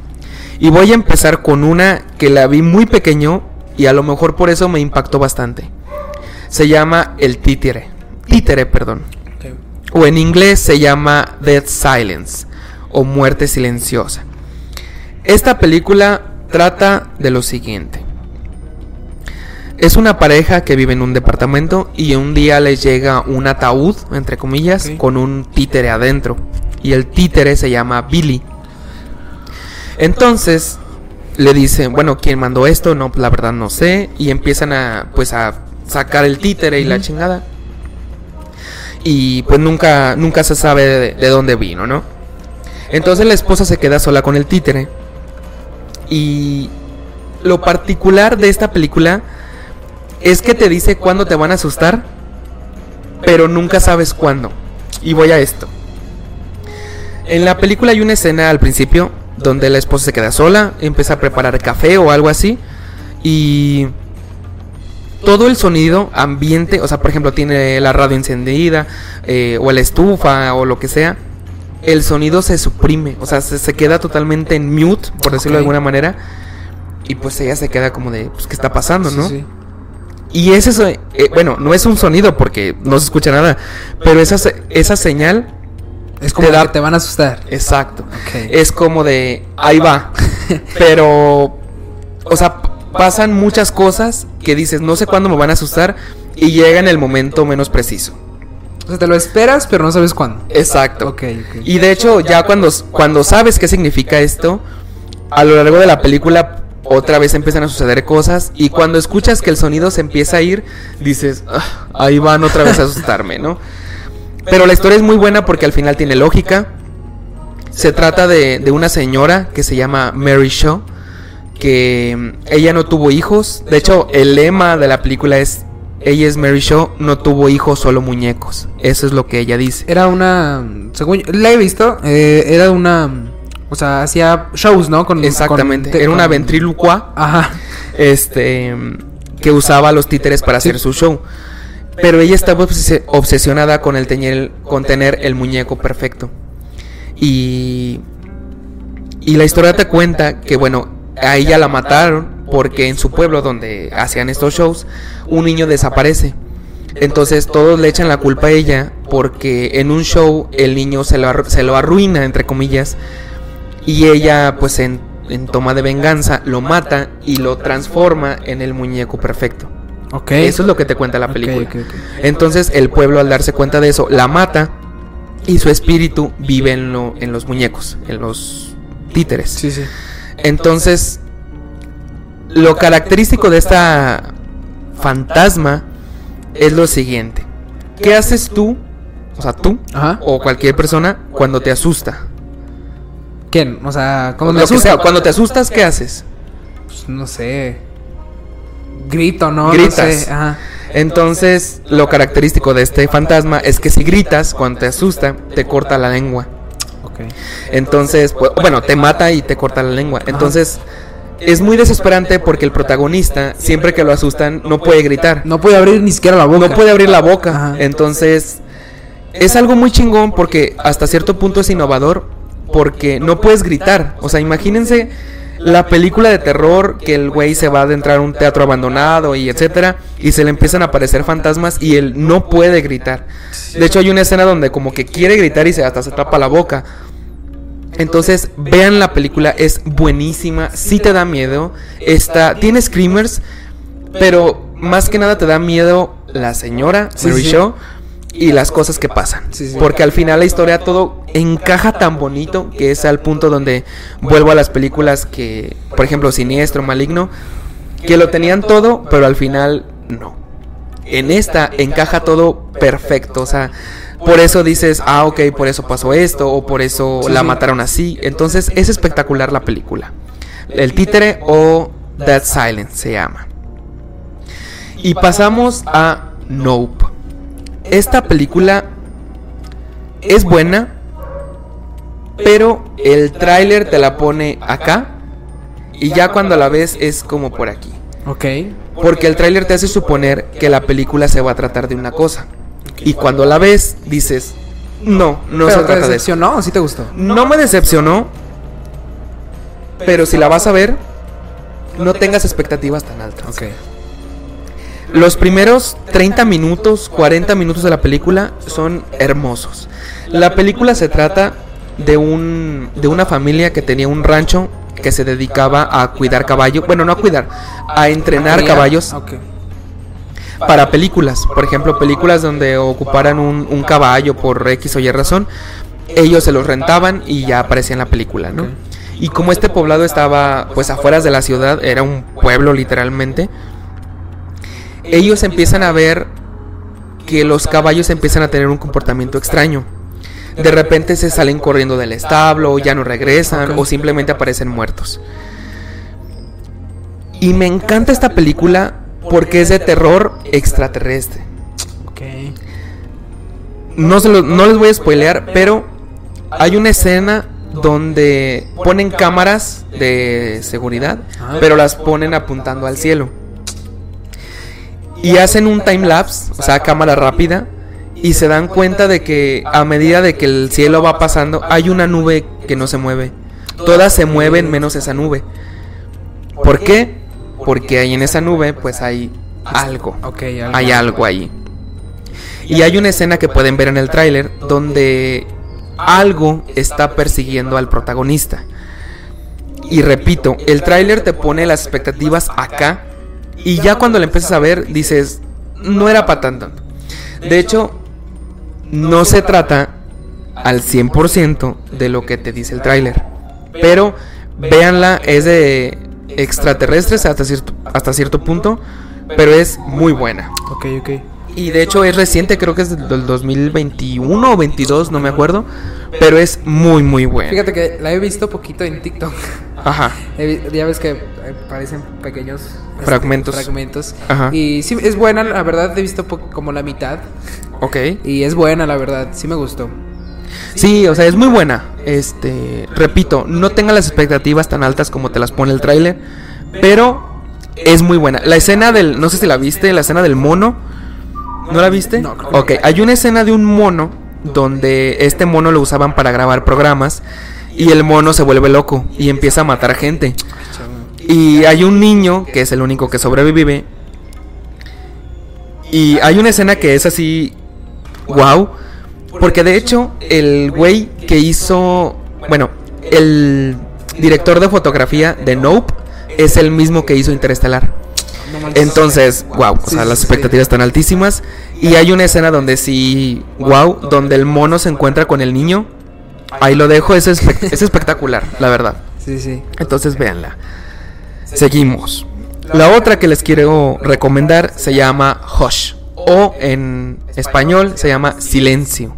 Y voy a empezar con una que la vi muy pequeño y a lo mejor por eso me impactó bastante. Se llama El Títere. Títere, perdón. O en inglés se llama Dead Silence o Muerte Silenciosa. Esta película trata de lo siguiente. Es una pareja que vive en un departamento y un día les llega un ataúd, entre comillas, con un títere adentro. Y el títere se llama Billy. Entonces le dicen, bueno, ¿quién mandó esto? No, la verdad no sé. Y empiezan a, pues, a sacar el títere y la chingada. Y pues nunca, nunca se sabe de, de dónde vino, ¿no? Entonces la esposa se queda sola con el títere. Y lo particular de esta película es que te dice cuándo te van a asustar, pero nunca sabes cuándo. Y voy a esto. En la película hay una escena al principio donde la esposa se queda sola, empieza a preparar café o algo así. Y todo el sonido ambiente, o sea, por ejemplo, tiene la radio encendida, eh, o la estufa, o lo que sea, el sonido se suprime, o sea, se, se queda totalmente en mute, por decirlo de alguna manera, y pues ella se queda como de, pues, ¿qué está pasando,
Sí,
no?
sí.
Y ese, so- eh, bueno, no es un sonido porque no se escucha nada, pero esa, se- esa señal,
Es como
Te da-
que te van a asustar.
exacto, es como de, ahí va. pero, o sea, pasan muchas cosas que dices, no sé cuándo me van a asustar y llega en el momento menos preciso.
O sea, te lo esperas, pero no sabes cuándo.
Exacto.
Ok, ok.
Y de hecho, ya cuando, cuando sabes qué significa esto, a lo largo de la película otra vez empiezan a suceder cosas y cuando escuchas que el sonido se empieza a ir, dices, "Ah, ahí van otra vez a asustarme, ¿no? Pero la historia es muy buena porque al final tiene lógica. Se trata de, de una señora que se llama Mary Shaw, que mm, ella no tuvo hijos. De hecho, el lema de la película es, ella es Mary Shaw, no tuvo hijos, solo muñecos. Eso es lo que ella dice.
Era una. Según la he visto, eh, era una. O sea, hacía shows, ¿no? Con,
Exactamente.
con-
Era una ventrílocua
Ajá.
este que usaba a los títeres para hacer su show. Pero ella estaba obses- obsesionada con el tener, con tener el muñeco perfecto. Y y la historia te cuenta que bueno, a ella la mataron porque en su pueblo donde hacían estos shows un niño desaparece. Entonces todos le echan la culpa a ella porque en un show el niño se lo, arru- se lo arruina, entre comillas, y ella pues en, en toma de venganza lo mata y lo transforma en el muñeco perfecto.
Ok.
Eso es lo que te cuenta la película. Entonces el pueblo al darse cuenta de eso la mata y su espíritu vive en, lo- en los muñecos, en los títeres.
Sí, sí.
Entonces, lo característico de esta fantasma es lo siguiente. ¿Qué haces tú, o sea, tú
Ajá.
o cualquier persona cuando te asusta?
¿Quién? O sea, ¿cómo me
sea, cuando te asustas, ¿qué haces?
Pues, no sé. Grito, ¿no?
Gritas.
No sé. Ajá.
Entonces, lo característico de este fantasma es que si gritas cuando te asusta, te corta la lengua.
Ok.
Entonces, pues, bueno, te mata y te corta la lengua. Entonces, es muy desesperante porque el protagonista, siempre que lo asustan, no puede gritar.
No puede abrir ni siquiera la boca.
No puede abrir la boca.
Ajá.
Entonces, es algo muy chingón porque hasta cierto punto es innovador porque no puedes gritar. O sea, imagínense la película de terror que el güey se va a adentrar a un teatro abandonado y etcétera y se le empiezan a aparecer fantasmas y él no puede gritar. De hecho, hay una escena donde como que quiere gritar y se hasta se tapa la boca. Entonces, vean la película, es buenísima, sí te da miedo, está tiene screamers, pero más que nada te da miedo la señora
Sí,
Mary
sí.
Shaw y las cosas que pasan.
Sí, sí.
Porque al final la historia todo encaja tan bonito que es al punto donde vuelvo a las películas que, por ejemplo, Siniestro, Maligno, que lo tenían todo, pero al final no. En esta encaja todo perfecto, o sea, por eso dices, ah, ok, por eso pasó esto, o por eso la mataron así. Entonces es espectacular la película. El títere o Dead Silence se llama. Y pasamos a Nope. Esta película es buena, pero el tráiler te la pone acá y ya cuando la ves es como por aquí.
Ok.
Porque el tráiler te hace suponer que la película se va a tratar de una cosa. Y cuando la ves dices, no, no
¿Pero
se
te
trata de eso.
decepcionó o sí te gustó?
No me decepcionó, pero si la vas a ver, no tengas expectativas tan altas.
Ok.
Los primeros 30 minutos, 40 minutos de la película son hermosos. La película se trata de un de una familia que tenía un rancho que se dedicaba a cuidar caballos, bueno, no a cuidar, a entrenar caballos para películas. Por ejemplo, películas donde ocuparan un, un caballo por X o Y razón, ellos se los rentaban y ya aparecía en la película, ¿no? Y como este poblado estaba pues afuera de la ciudad, era un pueblo literalmente, ellos empiezan a ver que los caballos empiezan a tener un comportamiento extraño. De repente se salen corriendo del establo, ya no regresan o simplemente aparecen muertos. Y me encanta esta película porque es de terror extraterrestre. No, se lo- no les voy a spoilear, pero hay una escena donde ponen cámaras de seguridad, pero las ponen apuntando al cielo. Y hacen un time lapse, o sea, cámara rápida, y se dan cuenta de que a medida de que el cielo va pasando, hay una nube que no se mueve. Todas se mueven menos esa nube. ¿Por qué? Porque ahí en esa nube pues hay algo. Hay algo ahí. Y hay una escena que pueden ver en el tráiler donde algo está persiguiendo al protagonista. Y repito, el tráiler te pone las expectativas acá y ya cuando le empiezas a ver dices, no era para tanto. De hecho, no se trata al 100% de lo que te dice el tráiler. Pero véanla, es de extraterrestres hasta cierto, hasta cierto punto, pero es muy buena.
Ok, ok.
Y de hecho es reciente, creo que es del 2021 o 22, no me acuerdo, pero es muy muy buena.
Fíjate que la he visto poquito en TikTok.
Ajá.
Ya ves que eh, parecen pequeños este,
Fragmentos.
fragmentos.
Ajá.
Y sí, es buena, la verdad, he visto como la mitad.
Ok.
Y es buena, la verdad, sí me gustó.
Sí, o sea, es muy buena. Este, repito, no tenga las expectativas tan altas como te las pone el tráiler, pero es muy buena. La escena del, no sé si la viste, la escena del mono, ¿no la viste?
No,
Ok, hay una escena de un mono donde este mono lo usaban para grabar programas y el mono se vuelve loco y empieza a matar gente. Y hay un niño que es el único que sobrevive. Y hay una escena que es así, wow. Porque de hecho, el güey que hizo, bueno, el director de fotografía de Nope es el mismo que hizo Interestelar. Entonces, wow, o sea, las expectativas están altísimas. Y hay una escena donde sí, wow, donde el mono se encuentra con el niño. Ahí lo dejo, es, espe- es espectacular, la verdad.
Sí, sí.
Entonces véanla. Seguimos. La otra que les quiero recomendar se llama Hush. O en español se llama Silencio.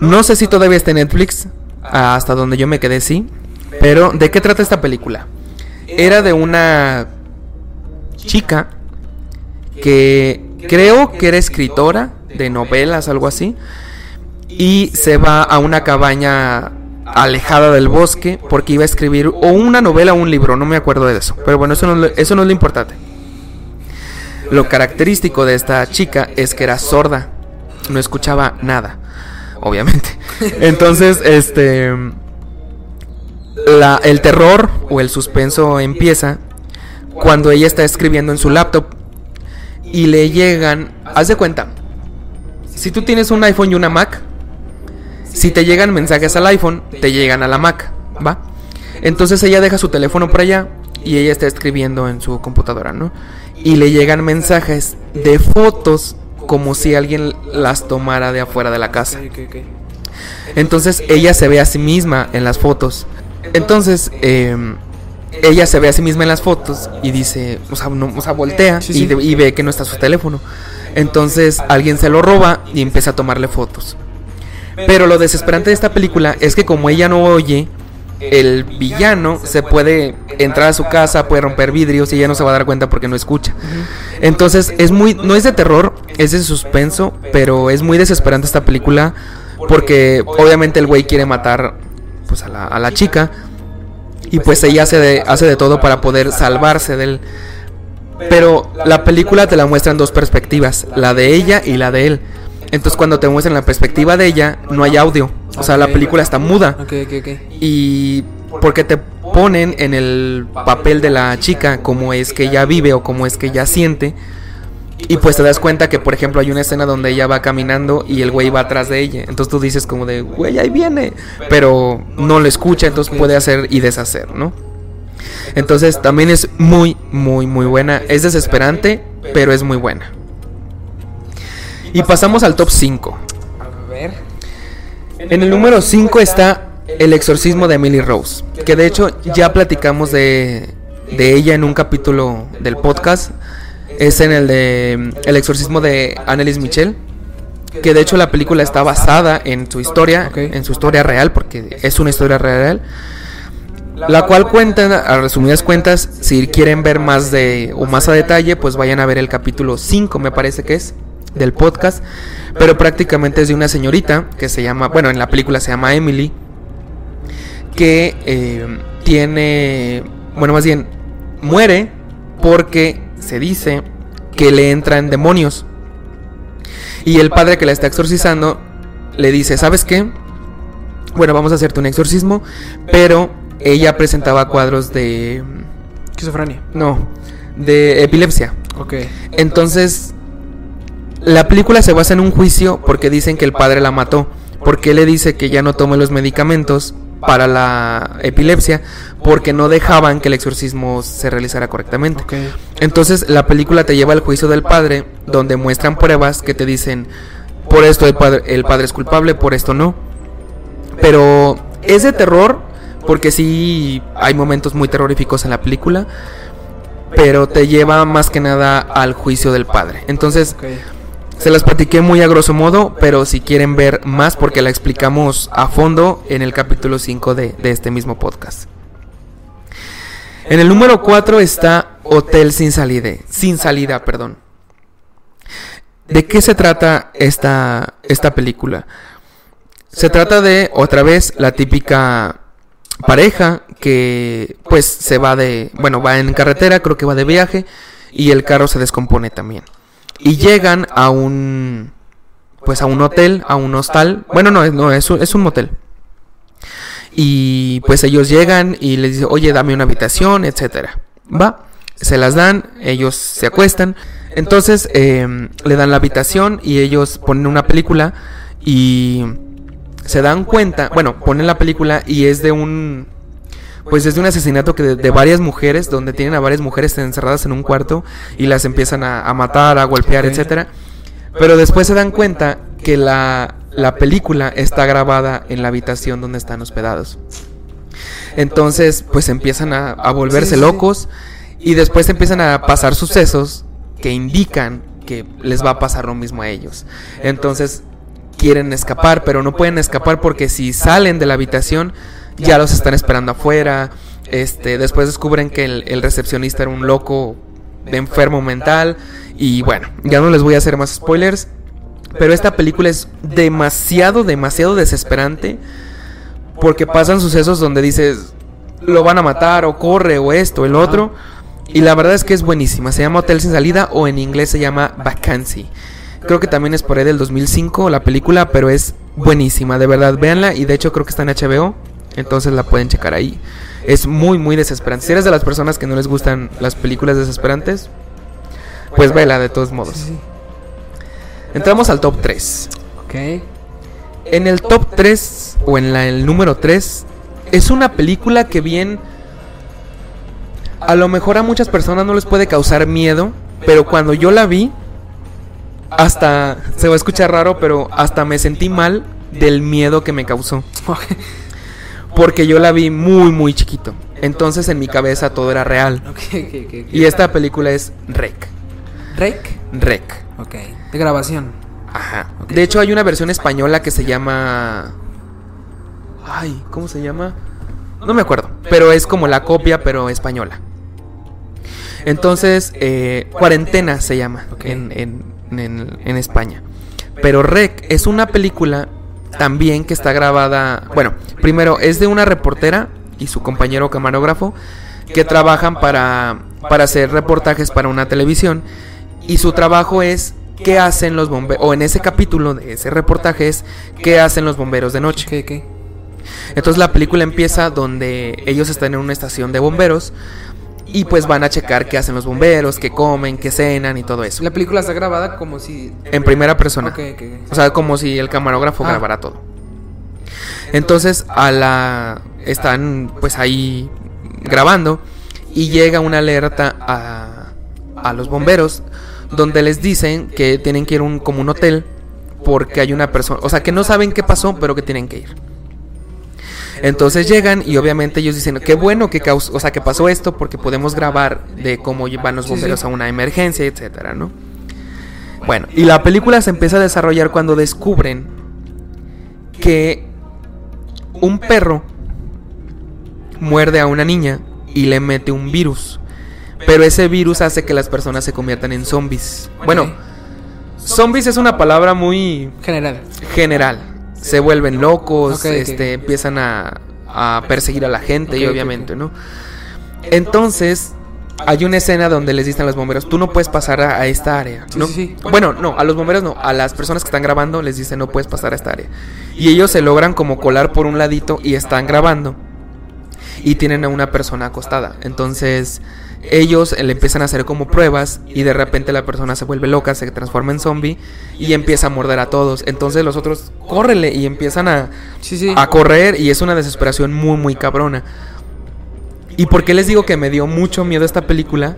No sé si todavía está en Netflix. Hasta donde yo me quedé, sí. Pero, ¿de qué trata esta película? Era de una chica que creo que era escritora de novelas, algo así. Y se va a una cabaña alejada del bosque porque iba a escribir o una novela o un libro, no me acuerdo de eso. Pero bueno, eso no, es lo- eso no es lo importante. Lo característico de esta chica es que era sorda, no escuchaba nada, obviamente. Entonces, este, la- el terror o el suspenso empieza cuando ella está escribiendo en su laptop y le llegan, haz de cuenta, si tú tienes un iPhone y una Mac, si te llegan mensajes al iPhone, te llegan a la Mac, ¿va? Entonces ella deja su teléfono por allá y ella está escribiendo en su computadora, ¿no? Y le llegan mensajes de fotos como si alguien las tomara de afuera de la casa. Entonces ella se ve a sí misma en las fotos. Entonces eh, ella se ve a sí misma en las fotos y dice, o sea, no- o sea, voltea
Sí,
y,
sí.
de- y ve que no está su teléfono. Entonces alguien se lo roba y empieza a tomarle fotos. Pero lo desesperante de esta película es que como ella no oye, el villano se puede entrar a su casa, puede romper vidrios y ella no se va a dar cuenta porque no escucha. Entonces es muy, no es de terror, es de suspenso, pero es muy desesperante esta película porque obviamente el güey quiere matar pues a la, a la chica y pues ella hace de, hace de todo para poder salvarse de él. Pero la película te la muestra en dos perspectivas, la de ella y la de él. Entonces cuando te muestran la perspectiva de ella, no hay audio. O sea, la película está muda.
Ok, ok, ok.
Y porque te ponen en el papel de la chica cómo es que ella vive o cómo es que ella siente. Y pues te das cuenta que, por ejemplo, hay una escena donde ella va caminando y el güey va atrás de ella. Entonces tú dices como de, güey, ahí viene. Pero no lo escucha, entonces puede hacer y deshacer, ¿no? Entonces también es muy, muy, muy buena. Es desesperante, pero es muy buena. Y pasamos al top 5.
A ver.
En el número 5 está El exorcismo de Emily Rose, que de hecho ya platicamos de, de ella en un capítulo del podcast. Es en el de mm, El exorcismo de Annelies Michel, que de hecho la película está basada en su historia, en su historia real, porque es una historia real. La cual cuenta, a resumidas cuentas, si quieren ver más de o más a detalle, pues vayan a ver el capítulo 5, me parece que es, del podcast. Pero prácticamente es de una señorita que se llama, bueno, en la película se llama Emily, que eh, tiene, bueno, más bien, muere porque se dice que le entran demonios. Y el padre que la está exorcizando le dice, ¿sabes qué? Bueno, vamos a hacerte un exorcismo, pero ella presentaba cuadros de...
Esquizofrenia.
No, de epilepsia.
Ok.
Entonces, la película se basa en un juicio porque dicen que el padre la mató. Porque él le dice que ya no tome los medicamentos para la epilepsia porque no dejaban que el exorcismo se realizara correctamente. Entonces la película te lleva al juicio del padre, donde muestran pruebas que te dicen, por esto el padre, el padre es culpable, por esto no. Pero es de terror, porque sí hay momentos muy terroríficos en la película, pero te lleva más que nada al juicio del padre. Entonces. Se las platiqué muy a grosso modo, pero si quieren ver más, porque la explicamos a fondo en el capítulo 5 de, de este mismo podcast. En el número 4 está Hotel sin salida, sin salida, perdón. ¿De qué se trata esta, esta película? Se trata de, otra vez, la típica pareja que pues se va de, bueno, va en carretera, creo que va de viaje y el carro se descompone también. Y llegan a un pues a un hotel, a un hostal. Bueno, no, no es un, es un motel. Y pues ellos llegan y les dicen, oye, dame una habitación, etcétera. Va, se las dan, ellos se acuestan. Entonces eh, le dan la habitación y ellos ponen una película y se dan cuenta, bueno, ponen la película y es de un, pues es de un asesinato que de, de varias mujeres, donde tienen a varias mujeres encerradas en un cuarto y las empiezan a, a matar, a golpear, etcétera. Pero después se dan cuenta que la, la película está grabada en la habitación donde están hospedados. Entonces, pues empiezan a, a volverse locos y después empiezan a pasar sucesos que indican que les va a pasar lo mismo a ellos. Entonces, quieren escapar, pero no pueden escapar porque si salen de la habitación ya los están esperando afuera. Este, después descubren que el, recepcionista era un loco de enfermo mental y bueno, ya no les voy a hacer más spoilers, pero esta película es demasiado demasiado desesperante porque pasan sucesos donde dices lo van a matar o corre o esto, el otro. Y la verdad es que es buenísima. Se llama Hotel sin salida o en inglés se llama Vacancy. Creo que también es por ahí del 2005 la película, pero es buenísima, de verdad, véanla y de hecho creo que está en HBO, entonces la pueden checar ahí. Es muy muy desesperante. Si eres de las personas que no les gustan las películas desesperantes, pues vela de todos modos.
Sí, sí.
Entramos al top 3.
Ok.
En el top 3 o en la, el número 3 es una película que bien a lo mejor a muchas personas no les puede causar miedo, pero cuando yo la vi hasta se va a escuchar raro, pero hasta me sentí mal del miedo que me causó,
Ok.
Porque yo la vi muy muy chiquito. Entonces en mi cabeza todo era real. Y esta película es Rec.
Rec.
Rec.
Ok. De grabación.
Ajá. De hecho, hay una versión española que se llama. Ay, ¿cómo se llama? No me acuerdo. Pero es como la copia, pero española. Entonces, eh, Cuarentena se llama en, en- en- en España. Pero Rec es una película también que está grabada. Bueno, primero es de una reportera y su compañero camarógrafo que trabajan para, para hacer reportajes para una televisión. Y su trabajo es qué hacen los bomberos. O en ese capítulo de ese reportaje es qué hacen los bomberos de noche. Entonces la película empieza donde ellos están en una estación de bomberos y pues van a checar qué hacen los bomberos, qué comen, qué cenan y todo eso.
La película está grabada como si.
En primera persona. O sea, como si el camarógrafo
Ah.
grabara todo. Entonces a la están pues ahí grabando y llega una alerta a, a los bomberos donde les dicen que tienen que ir a un como un hotel porque hay una persona, o sea, que no saben qué pasó, pero que tienen que ir. Entonces llegan y obviamente ellos dicen, qué bueno que caus- o sea, que pasó esto porque podemos grabar de cómo van los
Sí,
bomberos
sí.
a una emergencia, etcétera, ¿no? Bueno, y la película se empieza a desarrollar cuando descubren que un perro muerde a una niña y le mete un virus. Pero ese virus hace que las personas se conviertan en zombies. Bueno, zombies es una palabra muy
General.
general. Se vuelven locos, este, empiezan a, a perseguir a la gente y obviamente. ¿no? Entonces, hay una escena donde les dicen a los bomberos, tú no puedes pasar a, a esta área.
Sí,
¿no?
sí, sí.
Bueno, no, a los bomberos no, a las personas que están grabando les dicen no puedes pasar a esta área. Y ellos se logran como colar por un ladito y están grabando. Y tienen a una persona acostada. Entonces ellos le empiezan a hacer como pruebas y de repente la persona se vuelve loca, se transforma en zombie y empieza a morder a todos. Entonces los otros córrele y empiezan a,
Sí, sí.
a correr y es una desesperación muy muy cabrona. ¿Y por qué les digo que me dio mucho miedo esta película?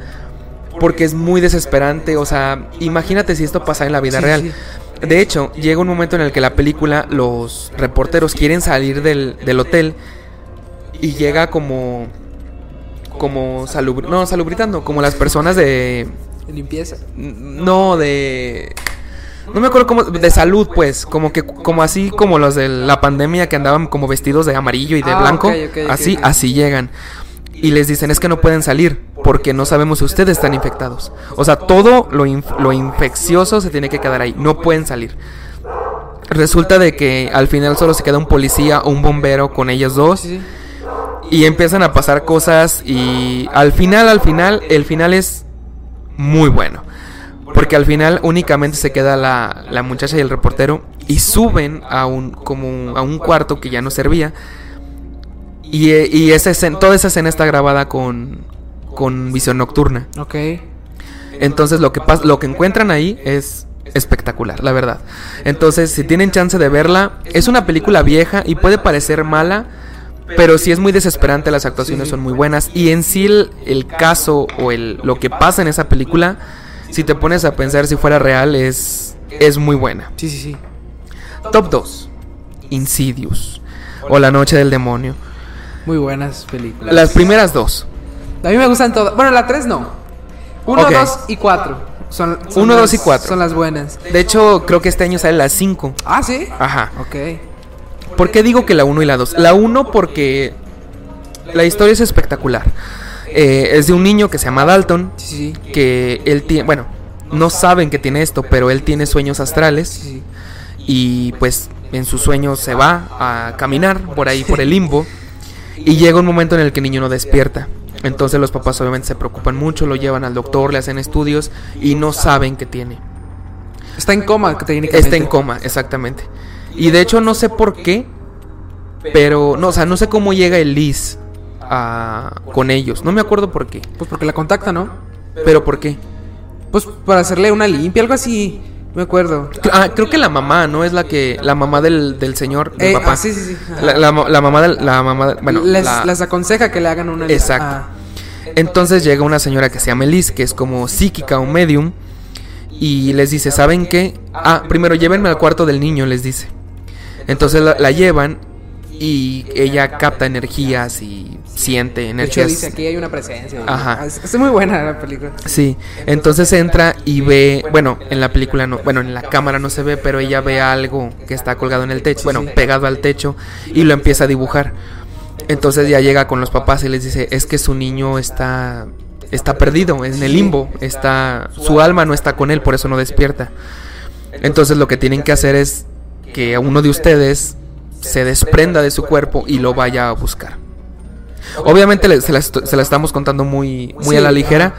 Porque es muy desesperante, o sea, imagínate si esto pasa en la vida
Sí,
real. De hecho, llega un momento en el que la película, los reporteros quieren salir del, del hotel y llega como. como salubri no, salubritando, como las personas de.
Limpieza.
No, de. No me acuerdo cómo. De salud, pues. Como que. Como así como los de la pandemia que andaban como vestidos de amarillo y de
Ah,
blanco. así, así llegan. Y les dicen es que no pueden salir. Porque no sabemos si ustedes están infectados. O sea, todo lo, inf- lo infeccioso se tiene que quedar ahí. No pueden salir. Resulta de que al final solo se queda un policía o un bombero con ellos dos.
Sí, sí.
Y empiezan a pasar cosas y al final, al final, el final es muy bueno. Porque al final únicamente se queda la, la muchacha y el reportero y suben a un, como a un cuarto que ya no servía. Y, eh, y esa escena- toda esa escena está grabada con, con visión nocturna.
Ok.
Entonces lo que lo que encuentran ahí es espectacular, la verdad. Entonces, si tienen chance de verla, es una película vieja y puede parecer mala, pero sí es muy desesperante, las actuaciones son muy buenas y en sí el, el caso o el lo que pasa en esa película, si te pones a pensar si fuera real es es muy buena.
Sí, sí, sí.
Top 2. Insidious o La noche del demonio.
Muy buenas películas.
Las primeras dos.
A mí me gustan todas. Bueno, la 3 no. 1,
Ok.
2 y 4. Son, son
Uno,
las-
dos y cuatro.
Son las buenas.
De hecho, creo que este año sale la 5.
Ah, sí.
Ajá.
Ok.
¿Por qué digo que la 1 y la 2? La 1 porque la historia es espectacular. Eh, es de un niño que se llama Dalton,
Sí, sí.
que él tiene, bueno, no saben que tiene esto, pero él tiene sueños astrales
Sí,
y pues en sus sueños se va a caminar por ahí, por el limbo, y llega un momento en el que el niño no despierta. Entonces los papás obviamente se preocupan mucho, lo llevan al doctor, le hacen estudios y no saben qué tiene.
Está en coma técnicamente.
Está en coma, exactamente. Y de hecho no sé por qué, pero no, o sea, no sé cómo llega Elise a, con ellos. No me acuerdo por qué.
Pues porque la contacta, ¿no?
Pero por qué.
Pues para hacerle una limpia, algo así. Me acuerdo.
Ah, creo que la mamá, ¿no? Es la que la mamá del, del señor, del
Eh,
papá.
ah, sí, sí, sí.
La, la ma- la mamá del, la mamá, del- bueno,
les,
la-
les aconseja que le hagan una
Exacto.
Ah,
Entonces llega una señora que se llama Elise, que es como psíquica o medium, y les dice, ¿saben qué? Ah, primero llévenme al cuarto del niño, les dice. Entonces la, la llevan y ella capta energías y siente
de hecho,
energías.
dice aquí hay una presencia.
Ajá.
Es, es muy buena la película.
Sí, entonces entra y ve, bueno, en la película no, bueno, en la cámara no se ve, pero ella ve algo que está colgado en el techo, bueno, pegado al techo y lo empieza a dibujar. Entonces ya llega con los papás y les dice, es que su niño está está perdido, en el limbo, está su alma no está con él, por eso no despierta. Entonces lo que tienen que hacer es que uno de ustedes se desprenda de su cuerpo y lo vaya a buscar. Obviamente se la, esto- se la estamos contando muy, muy a la ligera.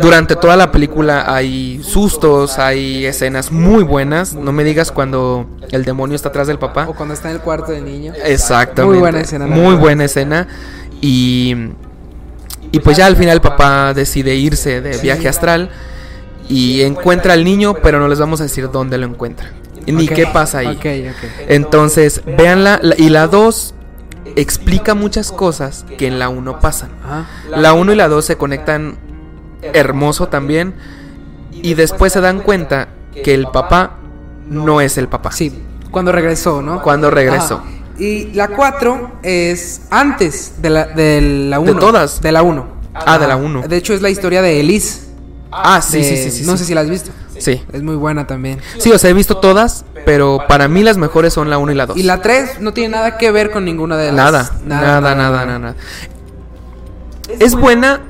Durante toda la película hay sustos, hay escenas muy buenas. No me digas cuando el demonio está atrás del papá.
O cuando está en el cuarto del niño.
Exactamente.
Muy buena escena,
Muy
verdad.
buena escena. Y, y pues ya al final el papá decide irse de viaje astral y encuentra al niño, pero no les vamos a decir dónde lo encuentra. Ni
Ok,
qué pasa ahí.
Ok, ok.
Entonces, véanla. la- Y la 2 explica muchas cosas que en la 1 pasan.
Ajá.
La 1 y la 2 se conectan hermoso también. Y después se dan cuenta que el papá no es el papá.
Sí, cuando regresó, ¿no?
Cuando regresó.
Ajá. Y la 4 es antes de la, de la 1.
todas.
De la 1.
Ah, de la 1.
De hecho, es la historia de Elise.
Ah, sí,
de-
sí, sí, sí.
No
sí.
sé si la has visto.
Sí.
Es muy buena también.
Sí, o sea, he visto todas, pero para mí las mejores son la 1 y la 2.
Y la 3 no tiene nada que ver con ninguna de las.
Nada, nada, nada, nada, nada. Es buena,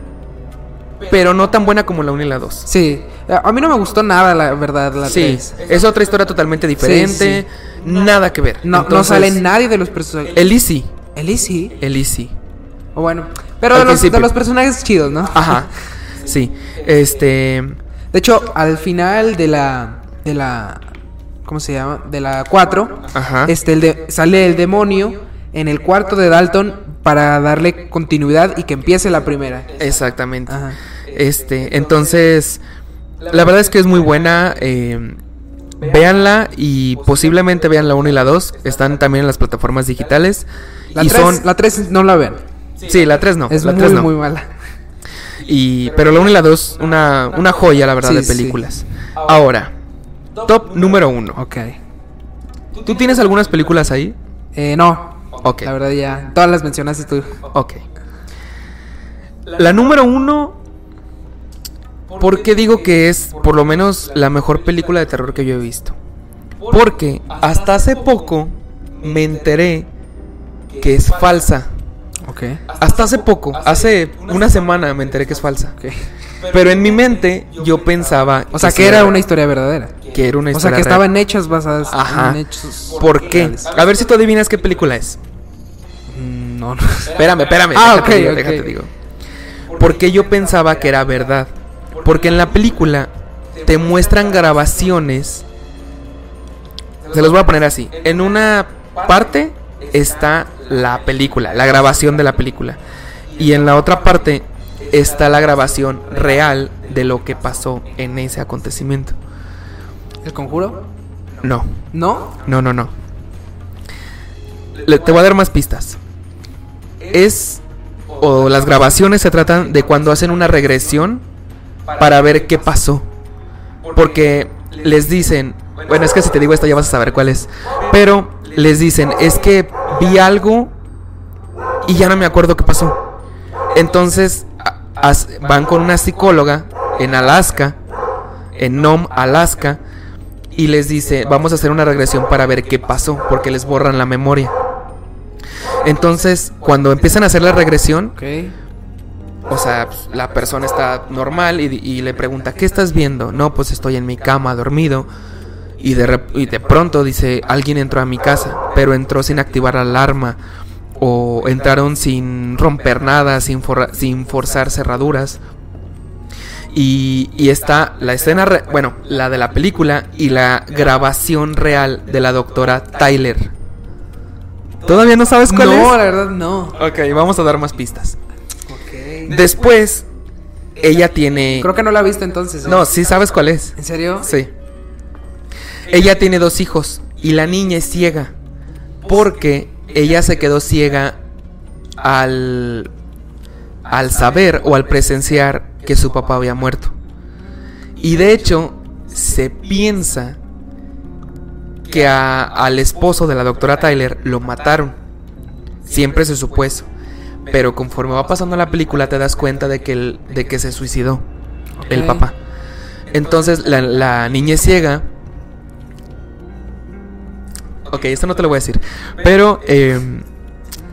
pero no tan buena como la 1 y la 2.
Sí. A mí no me gustó nada, la verdad, la
Sí,
3.
es otra historia totalmente diferente, nada que ver.
No, no sale nadie de los personajes.
Elise,
Elise sí.
Elise.
O bueno. Pero de los, de los personajes chidos, ¿no?
Ajá. Sí. Este,
De hecho, al final de la. de la. ¿Cómo se llama? De la 4.
Ajá.
Este, el de, sale el demonio en el cuarto de Dalton para darle continuidad y que empiece la primera.
Exactamente.
Ajá.
Este, entonces, la verdad es que es muy buena. eh, véanla y posiblemente vean la 1 y la 2. Están también en las plataformas digitales.
La
y
3,
son.
la 3 no la vean.
Sí, la 3 no.
es
la
muy,
3 no.
muy mala.
Y, pero la 1 y la 2, una, una joya, la verdad,
Sí,
de
sí.
películas. Ahora, top número 1.
Ok.
¿Tú tienes algunas películas ahí?
Eh, no.
Ok.
La verdad ya. Todas las mencionaste tú.
Ok. La número uno, ¿por qué digo que es por lo menos la mejor película de terror que yo he visto? Porque hasta hace poco me enteré que es falsa.
Ok.
Hasta hace poco, hace una semana me enteré que es falsa.
Ok.
Pero en mi mente yo pensaba...
O sea, que era una historia verdadera.
que era una
O sea,
historia
que
real.
estaban hechos basadas
Ajá.
en hechos.
¿Por qué?
reales.
A ver si tú adivinas qué película es.
Mm, No, no.
Espérame, espérame.
Ah,
déjate
ok,
digo, déjate digo. Porque yo pensaba que era verdad. Porque en la película te muestran grabaciones. Se los voy a poner así. En una parte está la película, la grabación de la película. Y en la otra parte está la grabación real de lo que pasó en ese acontecimiento.
¿El conjuro?
No,
¿No?
no, no, no. Le- te voy a dar más pistas. Es. O las grabaciones se tratan de cuando hacen una regresión para ver qué pasó. Porque les dicen. Bueno, es que si te digo esto ya vas a saber cuál es. Pero les dicen, es que vi algo y ya no me acuerdo qué pasó. Entonces as- van con una psicóloga en Alaska, en Nome, Alaska, y les dice, vamos a hacer una regresión para ver qué pasó, porque les borran la memoria. Entonces, cuando empiezan a hacer la regresión, o sea, pues, la persona está normal y, y le pregunta, ¿qué estás viendo? No, pues estoy en mi cama, dormido. Y de, rep- y de pronto dice, alguien entró a mi casa, pero entró sin activar la alarma. O entraron sin romper nada, sin, forra- sin forzar cerraduras. Y, y está la escena, re- bueno, la de la película y la grabación real de la doctora Tyler. ¿Todavía no sabes cuál
no,
es?
la verdad no.
Ok, vamos a dar más pistas.
Ok.
Después, ella tiene...
Creo que no la he visto entonces. ¿eh?
No, sí sabes cuál es.
¿En serio?
Sí. Ella tiene dos hijos y la niña es ciega. Porque ella se quedó ciega al, al saber o al presenciar que su papá había muerto. Y de hecho, se piensa que a- al esposo de la doctora Tyler lo mataron. Siempre se supo eso. Pero conforme va pasando la película te das cuenta de que, el- de que se suicidó el papá. Entonces la, la niña es ciega. Ok, esto no te lo voy a decir. Pero eh,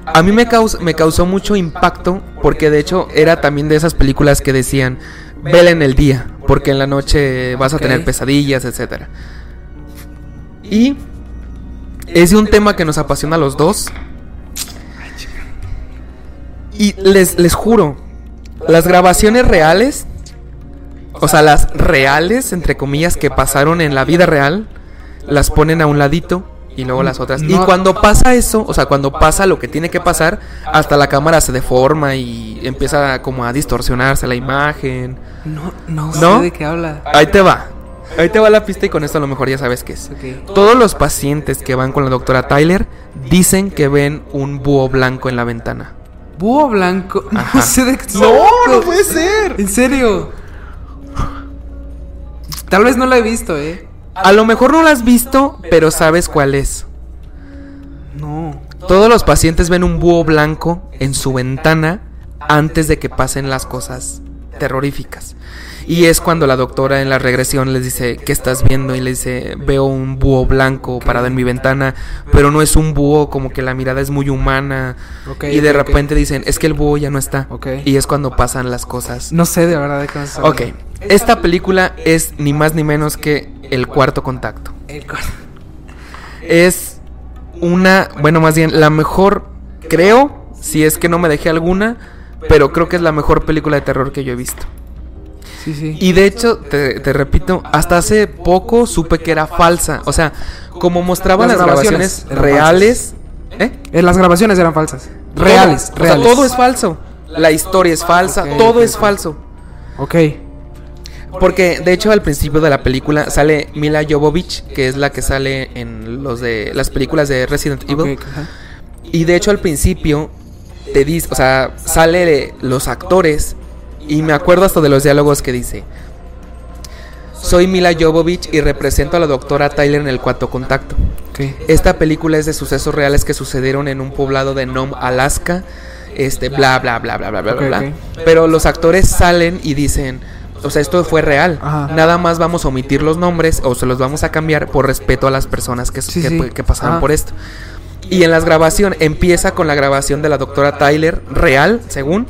a mí me, caus- me causó mucho impacto porque de hecho era también de esas películas que decían, vela en el día, porque en la noche vas a tener pesadillas, etc. Y es un tema que nos apasiona a los dos. Y les, les juro, las grabaciones reales, o sea, las reales, entre comillas, que pasaron en la vida real, las ponen a un ladito y luego las otras. Y cuando pasa eso, o sea, cuando pasa lo que tiene que pasar, hasta la cámara se deforma y empieza como a distorsionarse la imagen.
No, no,
¿No?
sé de qué habla.
Ahí te va. Ahí te va la pista y con esto a lo mejor ya sabes qué es. Todos los pacientes que van con la doctora Tyler dicen que ven un búho blanco en la ventana.
Búho blanco. No sé de qué
No, no puede ser.
¿En serio? Tal vez no la he visto, eh.
A lo mejor no lo has visto, pero sabes cuál es.
No.
Todos los pacientes ven un búho blanco en su ventana antes de que pasen las cosas terroríficas. Y es cuando la doctora en la regresión les dice, ¿qué estás viendo? Y le dice, veo un búho blanco parado en mi ventana, pero no es un búho, como que la mirada es muy humana. Y de repente dicen, es que el búho ya no está. Y es cuando pasan las cosas.
No sé de verdad de qué
Ok. Esta película es ni más ni menos que El Cuarto Contacto.
El cor-
Es una, bueno, más bien la mejor, creo, si es que no me dejé alguna, pero creo que es la mejor película de terror que yo he visto.
Sí, sí.
Y de hecho, te, te repito, hasta hace poco supe que era falsa. O sea, como mostraban
Las
las, grabaciones, reales. ¿Eh?
Eh, las grabaciones eran falsas. Reales,
Todo. O
reales.
sea, todo es falso. La historia es falsa, todo es falso.
Ok.
Porque de hecho al principio de la película sale Mila Jovovich, que es la que sale en los de las películas de Resident Evil. Y de hecho al principio te dice, o sea, sale de los actores y me acuerdo hasta de los diálogos que dice. Soy Mila Jovovich y represento a la doctora Tyler en el cuarto contacto. Esta película es de sucesos reales que sucedieron en un poblado de Nome, Alaska. Este, bla, bla, bla, bla, bla, bla,
Ok,
bla. Pero los actores salen y dicen, o sea, esto fue real.
Ajá.
Nada más vamos a omitir los nombres o se los vamos a cambiar por respeto a las personas que,
Sí,
que,
sí.
que pasaron
Ajá.
por esto. Y en las grabaciones, empieza con la grabación de la doctora Tyler, real, según,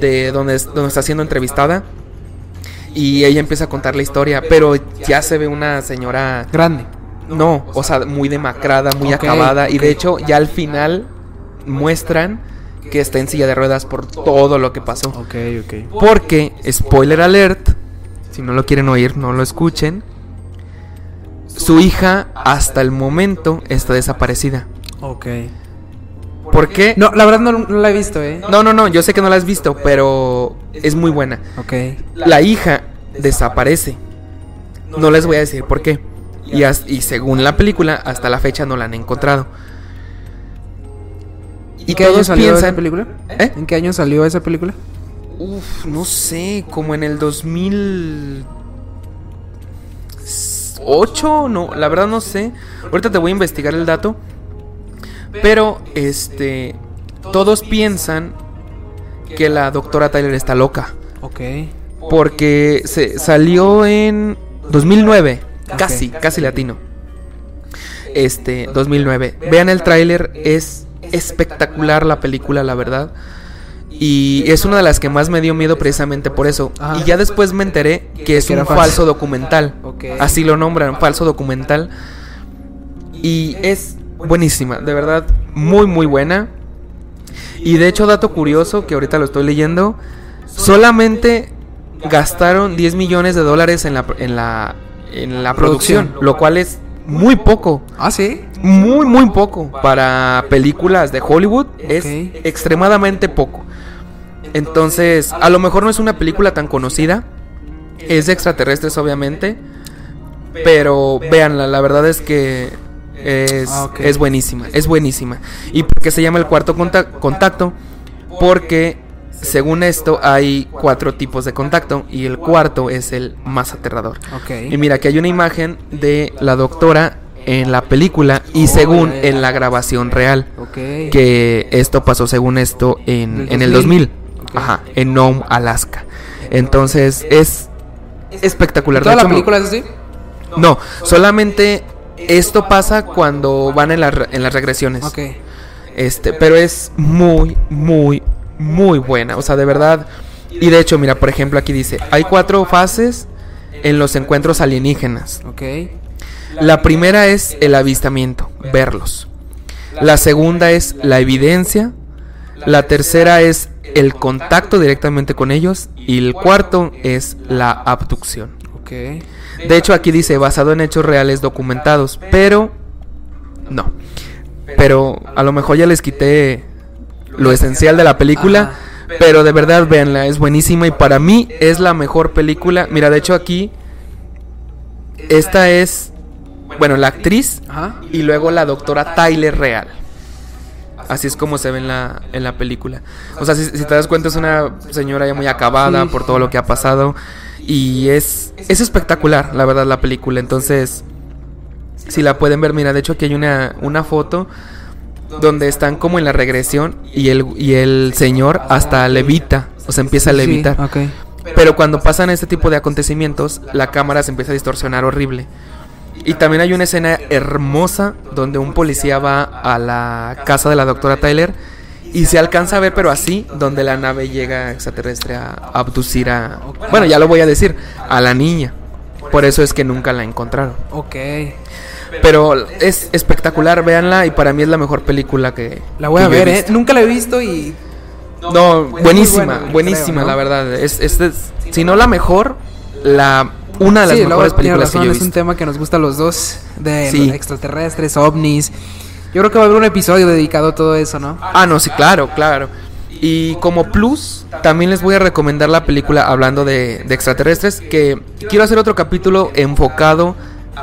de donde, es- donde está siendo entrevistada. Y ella empieza a contar la historia, pero ya se ve una señora
Grande.
no, o sea, muy demacrada, muy acabada. Y de hecho, ya al final muestran que está en silla de ruedas por todo lo que pasó.
Ok, ok.
Porque, spoiler alert, si no lo quieren oír, no lo escuchen. Su hija, hasta el momento, está desaparecida.
Ok.
¿Por qué?
No, la verdad no, no la he visto, ¿eh?
no, no, no, yo sé que no la has visto, pero es muy buena.
Ok.
La hija desaparece. No les voy a decir por qué. Y, as- y según la película, hasta la fecha no la han encontrado. Y
¿En qué año salió esa película?
¿Eh?
¿En qué año salió esa película?
Uf, no sé, como en el 2008, no, la verdad no sé. Ahorita te voy a investigar el dato. Pero, este, todos piensan que la doctora Tyler está loca.
Ok.
Porque se salió en 2009, casi, casi latino. Este, 2009. Vean el tráiler, es espectacular la película, la verdad. Y es una de las que más me dio miedo precisamente por eso.
Ajá.
Y ya después me enteré que es un
falso.
documental. Así lo nombran, falso documental. Y es buenísima, de verdad, muy muy buena. Y de hecho, dato curioso que ahorita lo estoy leyendo, solamente gastaron 10 millones de dólares en la, en la, en la Producción. lo cual es muy poco.
Ah, sí.
Muy, muy poco. Para películas de Hollywood es extremadamente poco. Entonces, a lo mejor no es una película tan conocida. Es de extraterrestres, obviamente. Pero véanla, la verdad es que es,
Ah,
es buenísima. Es buenísima. ¿Y por qué se llama el cuarto conta- contacto? Porque, según esto, hay cuatro tipos de contacto. Y el cuarto es el más aterrador.
Ok.
Y mira, que hay una imagen de la doctora en la película y
Oh,
según en la grabación real. Que esto pasó según esto en, en el 2000.
2000. Ok.
Ajá, en Nome, Alaska. Entonces es espectacular.
¿Toda
De
la película es así?
No, solamente esto pasa cuando van en, las re- en las regresiones. Este, pero es muy, muy, muy buena. O sea, de verdad. Y de hecho, mira, por ejemplo, aquí dice: hay cuatro fases en los encuentros alienígenas.
Ok.
La primera es el avistamiento, verlos. La segunda es la evidencia. La tercera es el contacto directamente con ellos. Y el cuarto es la abducción.
Ok.
De hecho, aquí dice basado en hechos reales documentados, pero no. Pero a lo mejor ya les quité lo esencial de la película, pero de verdad véanla, es buenísima y para mí es la mejor película. Mira, de hecho aquí esta es bueno, la actriz
Ajá.
y luego la doctora Tyler Real. Así es como se ve en la, en la película. O sea, si, si te das cuenta es una señora ya muy acabada
Sí.
por todo lo que ha pasado. Y es, es espectacular, la verdad, la película. Entonces, si la pueden ver, mira, de hecho aquí hay una, una foto donde están como en la regresión y el, y el señor hasta levita, o sea, empieza a
Sí,
levitar. Pero cuando pasan este tipo de acontecimientos, la cámara se empieza a distorsionar horrible. Y también hay una escena hermosa donde un policía va a la casa de la doctora Tyler y se alcanza a ver, pero así, donde la nave llega extraterrestre a abducir a... Bueno, ya lo voy a decir, a la niña. Por eso es que nunca la encontraron.
Ok.
Pero es espectacular, véanla y para mí es la mejor película que...
La voy a
que
ver, ¿eh?
visto.
Nunca la he visto y.
No,
muy
buenísima,
buena,
buenísima,
creo, ¿no?
la verdad. Es, es, es- si no la mejor, la una de las
sí,
mejores películas que yo he
es un
visto.
tema que nos gusta a los dos. De
Sí.
extraterrestres, ovnis. Yo creo que va a haber un episodio dedicado a todo eso, ¿no?
Ah, no, sí, claro, claro. Y como plus, también les voy a recomendar la película hablando de, de extraterrestres, que quiero hacer otro capítulo enfocado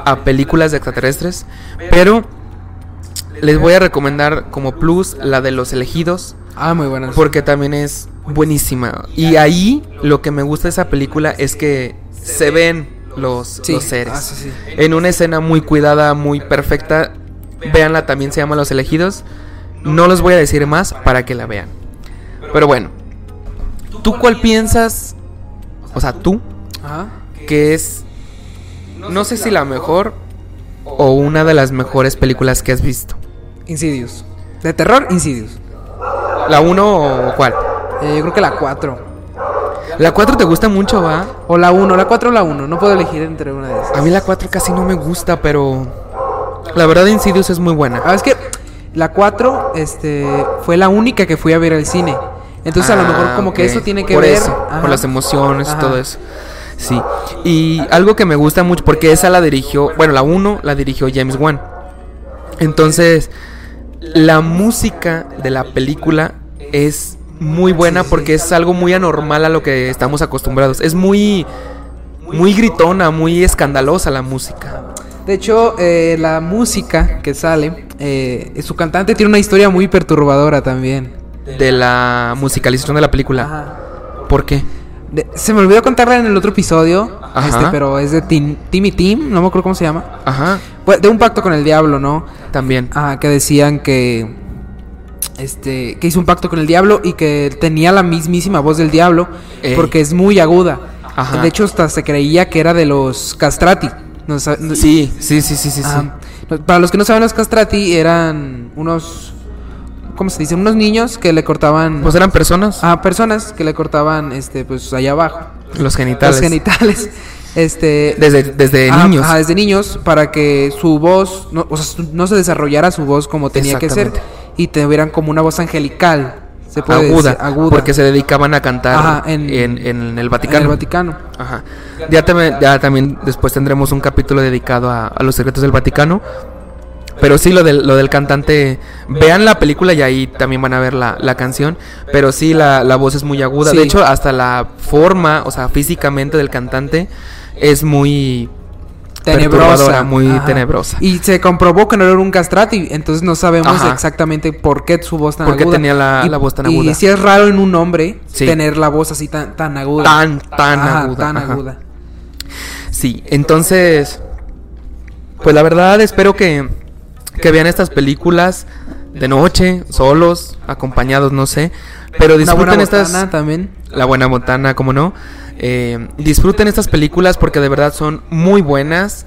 a películas de extraterrestres, pero les voy a recomendar como plus la de los elegidos,
Ah, muy buenas.
porque también es buenísima. Y ahí lo que me gusta de esa película es que se ven los,
Sí.
los seres.
Ah, sí, sí.
En una escena muy cuidada, muy perfecta. Véanla, también se llama Los Elegidos. No les voy a decir más para que la vean. Pero bueno, ¿tú cuál piensas? O sea, tú, que es, no sé si la mejor o una de las mejores películas que has visto.
Insidious. De terror, Insidious.
¿La 1 o cuál?
Eh, yo creo que la 4.
La 4 te gusta mucho, ¿va?
O la 1, la 4 o la 1. No puedo elegir entre una de esas.
A mí la 4 casi no me gusta, pero la verdad Insidious es muy buena.
Ah, es que la 4 este, fue la única que fui a ver al cine. Entonces a lo mejor
Ah,
como que eso tiene que
por
ver...
eso, por las emociones y todo eso. Sí. Y algo que me gusta mucho, porque esa la dirigió, bueno, la 1 la dirigió James Wan. Entonces, la música de la película es muy buena porque es algo muy anormal a lo que estamos acostumbrados. Es muy, muy gritona, muy escandalosa la música.
De hecho, eh, la música que sale, eh, su cantante tiene una historia muy perturbadora también.
De la musicalización de la película.
Ajá.
¿Por qué?
De- se me olvidó contarla en el otro episodio,
Ajá.
este, pero es de Tim, Timmy Tim, no me acuerdo cómo se llama.
Ajá,
Pues, de un pacto con el diablo, ¿no?
también.
Ah, que decían que este que hizo un pacto con el diablo y que tenía la mismísima voz del diablo
Ey.
porque es muy aguda.
Ajá.
De hecho, hasta se creía que era de los castrati. No
sí, sí, sí, sí. sí.
Ah, Para los que no saben, los castrati eran unos ¿cómo se dice? Unos niños que le cortaban
Pues eran personas.
a personas que le cortaban este pues allá abajo
los genitales.
los genitales. Este
Desde, desde
Ajá,
niños.
ajá, desde niños, para que su voz, no, o sea, no se desarrollara su voz como tenía que ser y tuvieran como una voz angelical, se puede
aguda,
decir, aguda.
Porque se dedicaban a cantar
Ajá,
en,
en-
en, el
en
Vaticano.
el Vaticano.
Ajá. Ya, también- ya también después tendremos un capítulo dedicado a, a los secretos del Vaticano. Pero sí, lo del, lo del cantante. Vean la película y ahí también van a ver la, la canción. Pero sí, la, la voz es muy aguda.
Sí.
De hecho, hasta la forma, o sea, físicamente del cantante es muy.
Tenebrosa,
muy
Ajá.
tenebrosa.
Y se comprobó que no era un castrati, entonces no sabemos
Ajá.
exactamente por qué su voz tan
Por qué
aguda.
tenía la-
y,
la voz tan
Y
aguda.
sí es raro en un hombre
Sí.
tener la voz así tan, tan aguda.
Tan, tan
Ajá,
aguda.
Tan aguda.
Sí, entonces, pues la verdad espero que, que vean estas películas de noche, solos, acompañados, no sé, pero
buena
disfruten estas,
botana también.
la buena botana, como no, Eh, disfruten estas películas porque de verdad son muy buenas.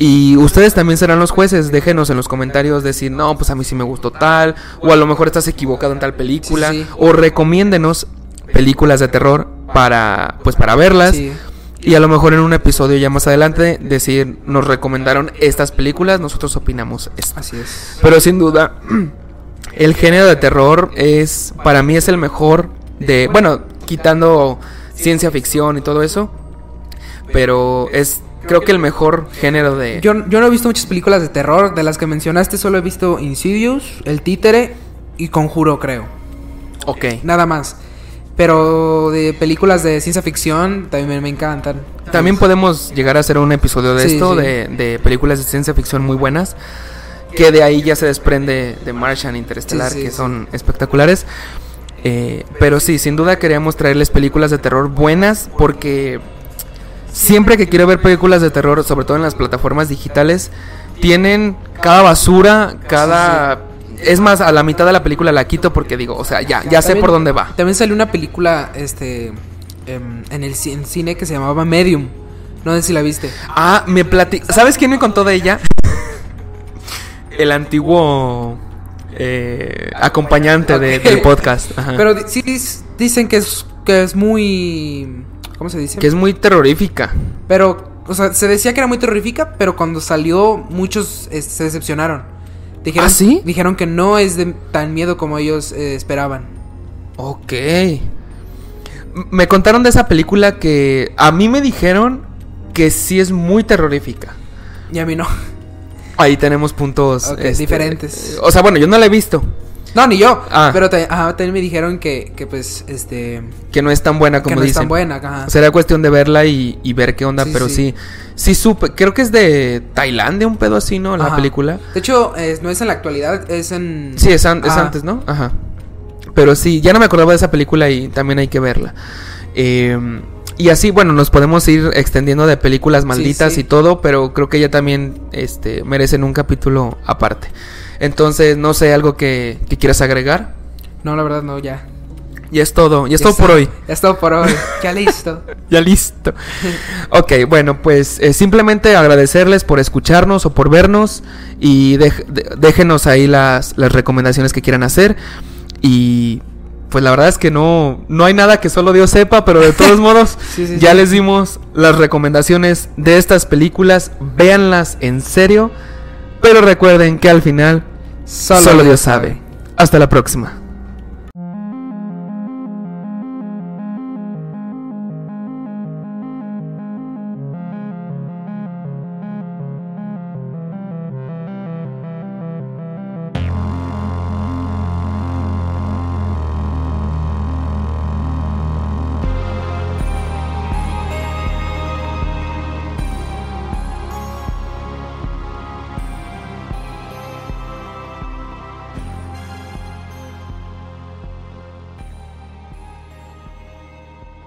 Y ustedes también serán los jueces, déjenos en los comentarios decir, no, pues a mí sí me gustó tal, o a lo mejor estás equivocado en tal película,
Sí, sí.
o recomiéndenos películas de terror para, pues para verlas.
Sí.
Y a lo mejor en un episodio ya más adelante decir, nos recomendaron estas películas, nosotros opinamos esto.
Así es.
Pero sin duda, el género de terror es, para mí es el mejor de, bueno, quitando ciencia ficción y todo eso, pero es, creo que el mejor género de...
Yo, yo no he visto muchas películas de terror. De las que mencionaste, solo he visto Insidious, El Títere y Conjuro, creo.
ok.
Nada más. Pero de películas de ciencia ficción también me, encantan.
También podemos llegar a hacer un episodio de
Sí,
esto,
sí.
De, de películas de ciencia ficción muy buenas, que de ahí ya se desprende de Martian Interestelar,
Sí,
que son espectaculares. Eh, pero sí, sin duda queríamos traerles películas de terror buenas, porque siempre que quiero ver películas de terror, sobre todo en las plataformas digitales, tienen cada basura, cada... Es más, a la mitad de la película la quito porque digo, o sea, ya, ya sé
También-
por dónde va.
También salió una película este em, en el ci- en cine que se llamaba Medium. No sé si la viste.
Ah, me plati... ¿Sabes quién me contó de ella? El antiguo eh, acompañante de- del podcast. Ajá.
Pero di- sí dis- dicen que es que es muy ¿cómo se dice?
que es muy terrorífica.
Pero o sea, se decía que era muy terrorífica, pero cuando salió muchos eh, se decepcionaron. Dijeron,
¿Ah, sí?
Dijeron que no es de tan miedo como ellos eh, esperaban.
Ok. Me contaron de esa película que a mí me dijeron que sí es muy terrorífica.
Y a mí no.
Ahí tenemos puntos este,
diferentes.
O sea, bueno, yo no la he visto.
No, ni yo.
Ah.
Pero te- ajá, también me dijeron que, que pues, este...
Que no es tan buena como
que no es
dicen.
tan buena, ajá.
Sería cuestión de verla y, y ver qué onda,
Sí,
pero
sí.
sí. Sí, supe. Creo que es de Tailandia, un pedo así, ¿no? La
Ajá.
película.
De hecho, es- no es en la actualidad, es en...
Sí, es, an- es antes, ¿no? Ajá. Pero sí, ya no me acordaba de esa película y también hay que verla. Eh, y así, bueno, nos podemos ir extendiendo de películas malditas
sí.
y todo, pero creo que ya también este, merecen un capítulo aparte. Entonces, no sé, algo que, que quieras agregar.
No, la verdad no, ya.
Ya es todo, ya es todo
está.
por hoy.
Ya es todo por hoy. ya listo.
Ya listo. Ok, bueno, pues eh, simplemente agradecerles por escucharnos o por vernos y de- déjenos ahí las, las recomendaciones que quieran hacer. Y pues la verdad es que no, no hay nada que solo Dios sepa, pero de todos modos
Sí, sí,
ya
sí.
les dimos las recomendaciones de estas películas. Véanlas en serio, pero recuerden que al final solo, Dios sabe. Hasta la próxima.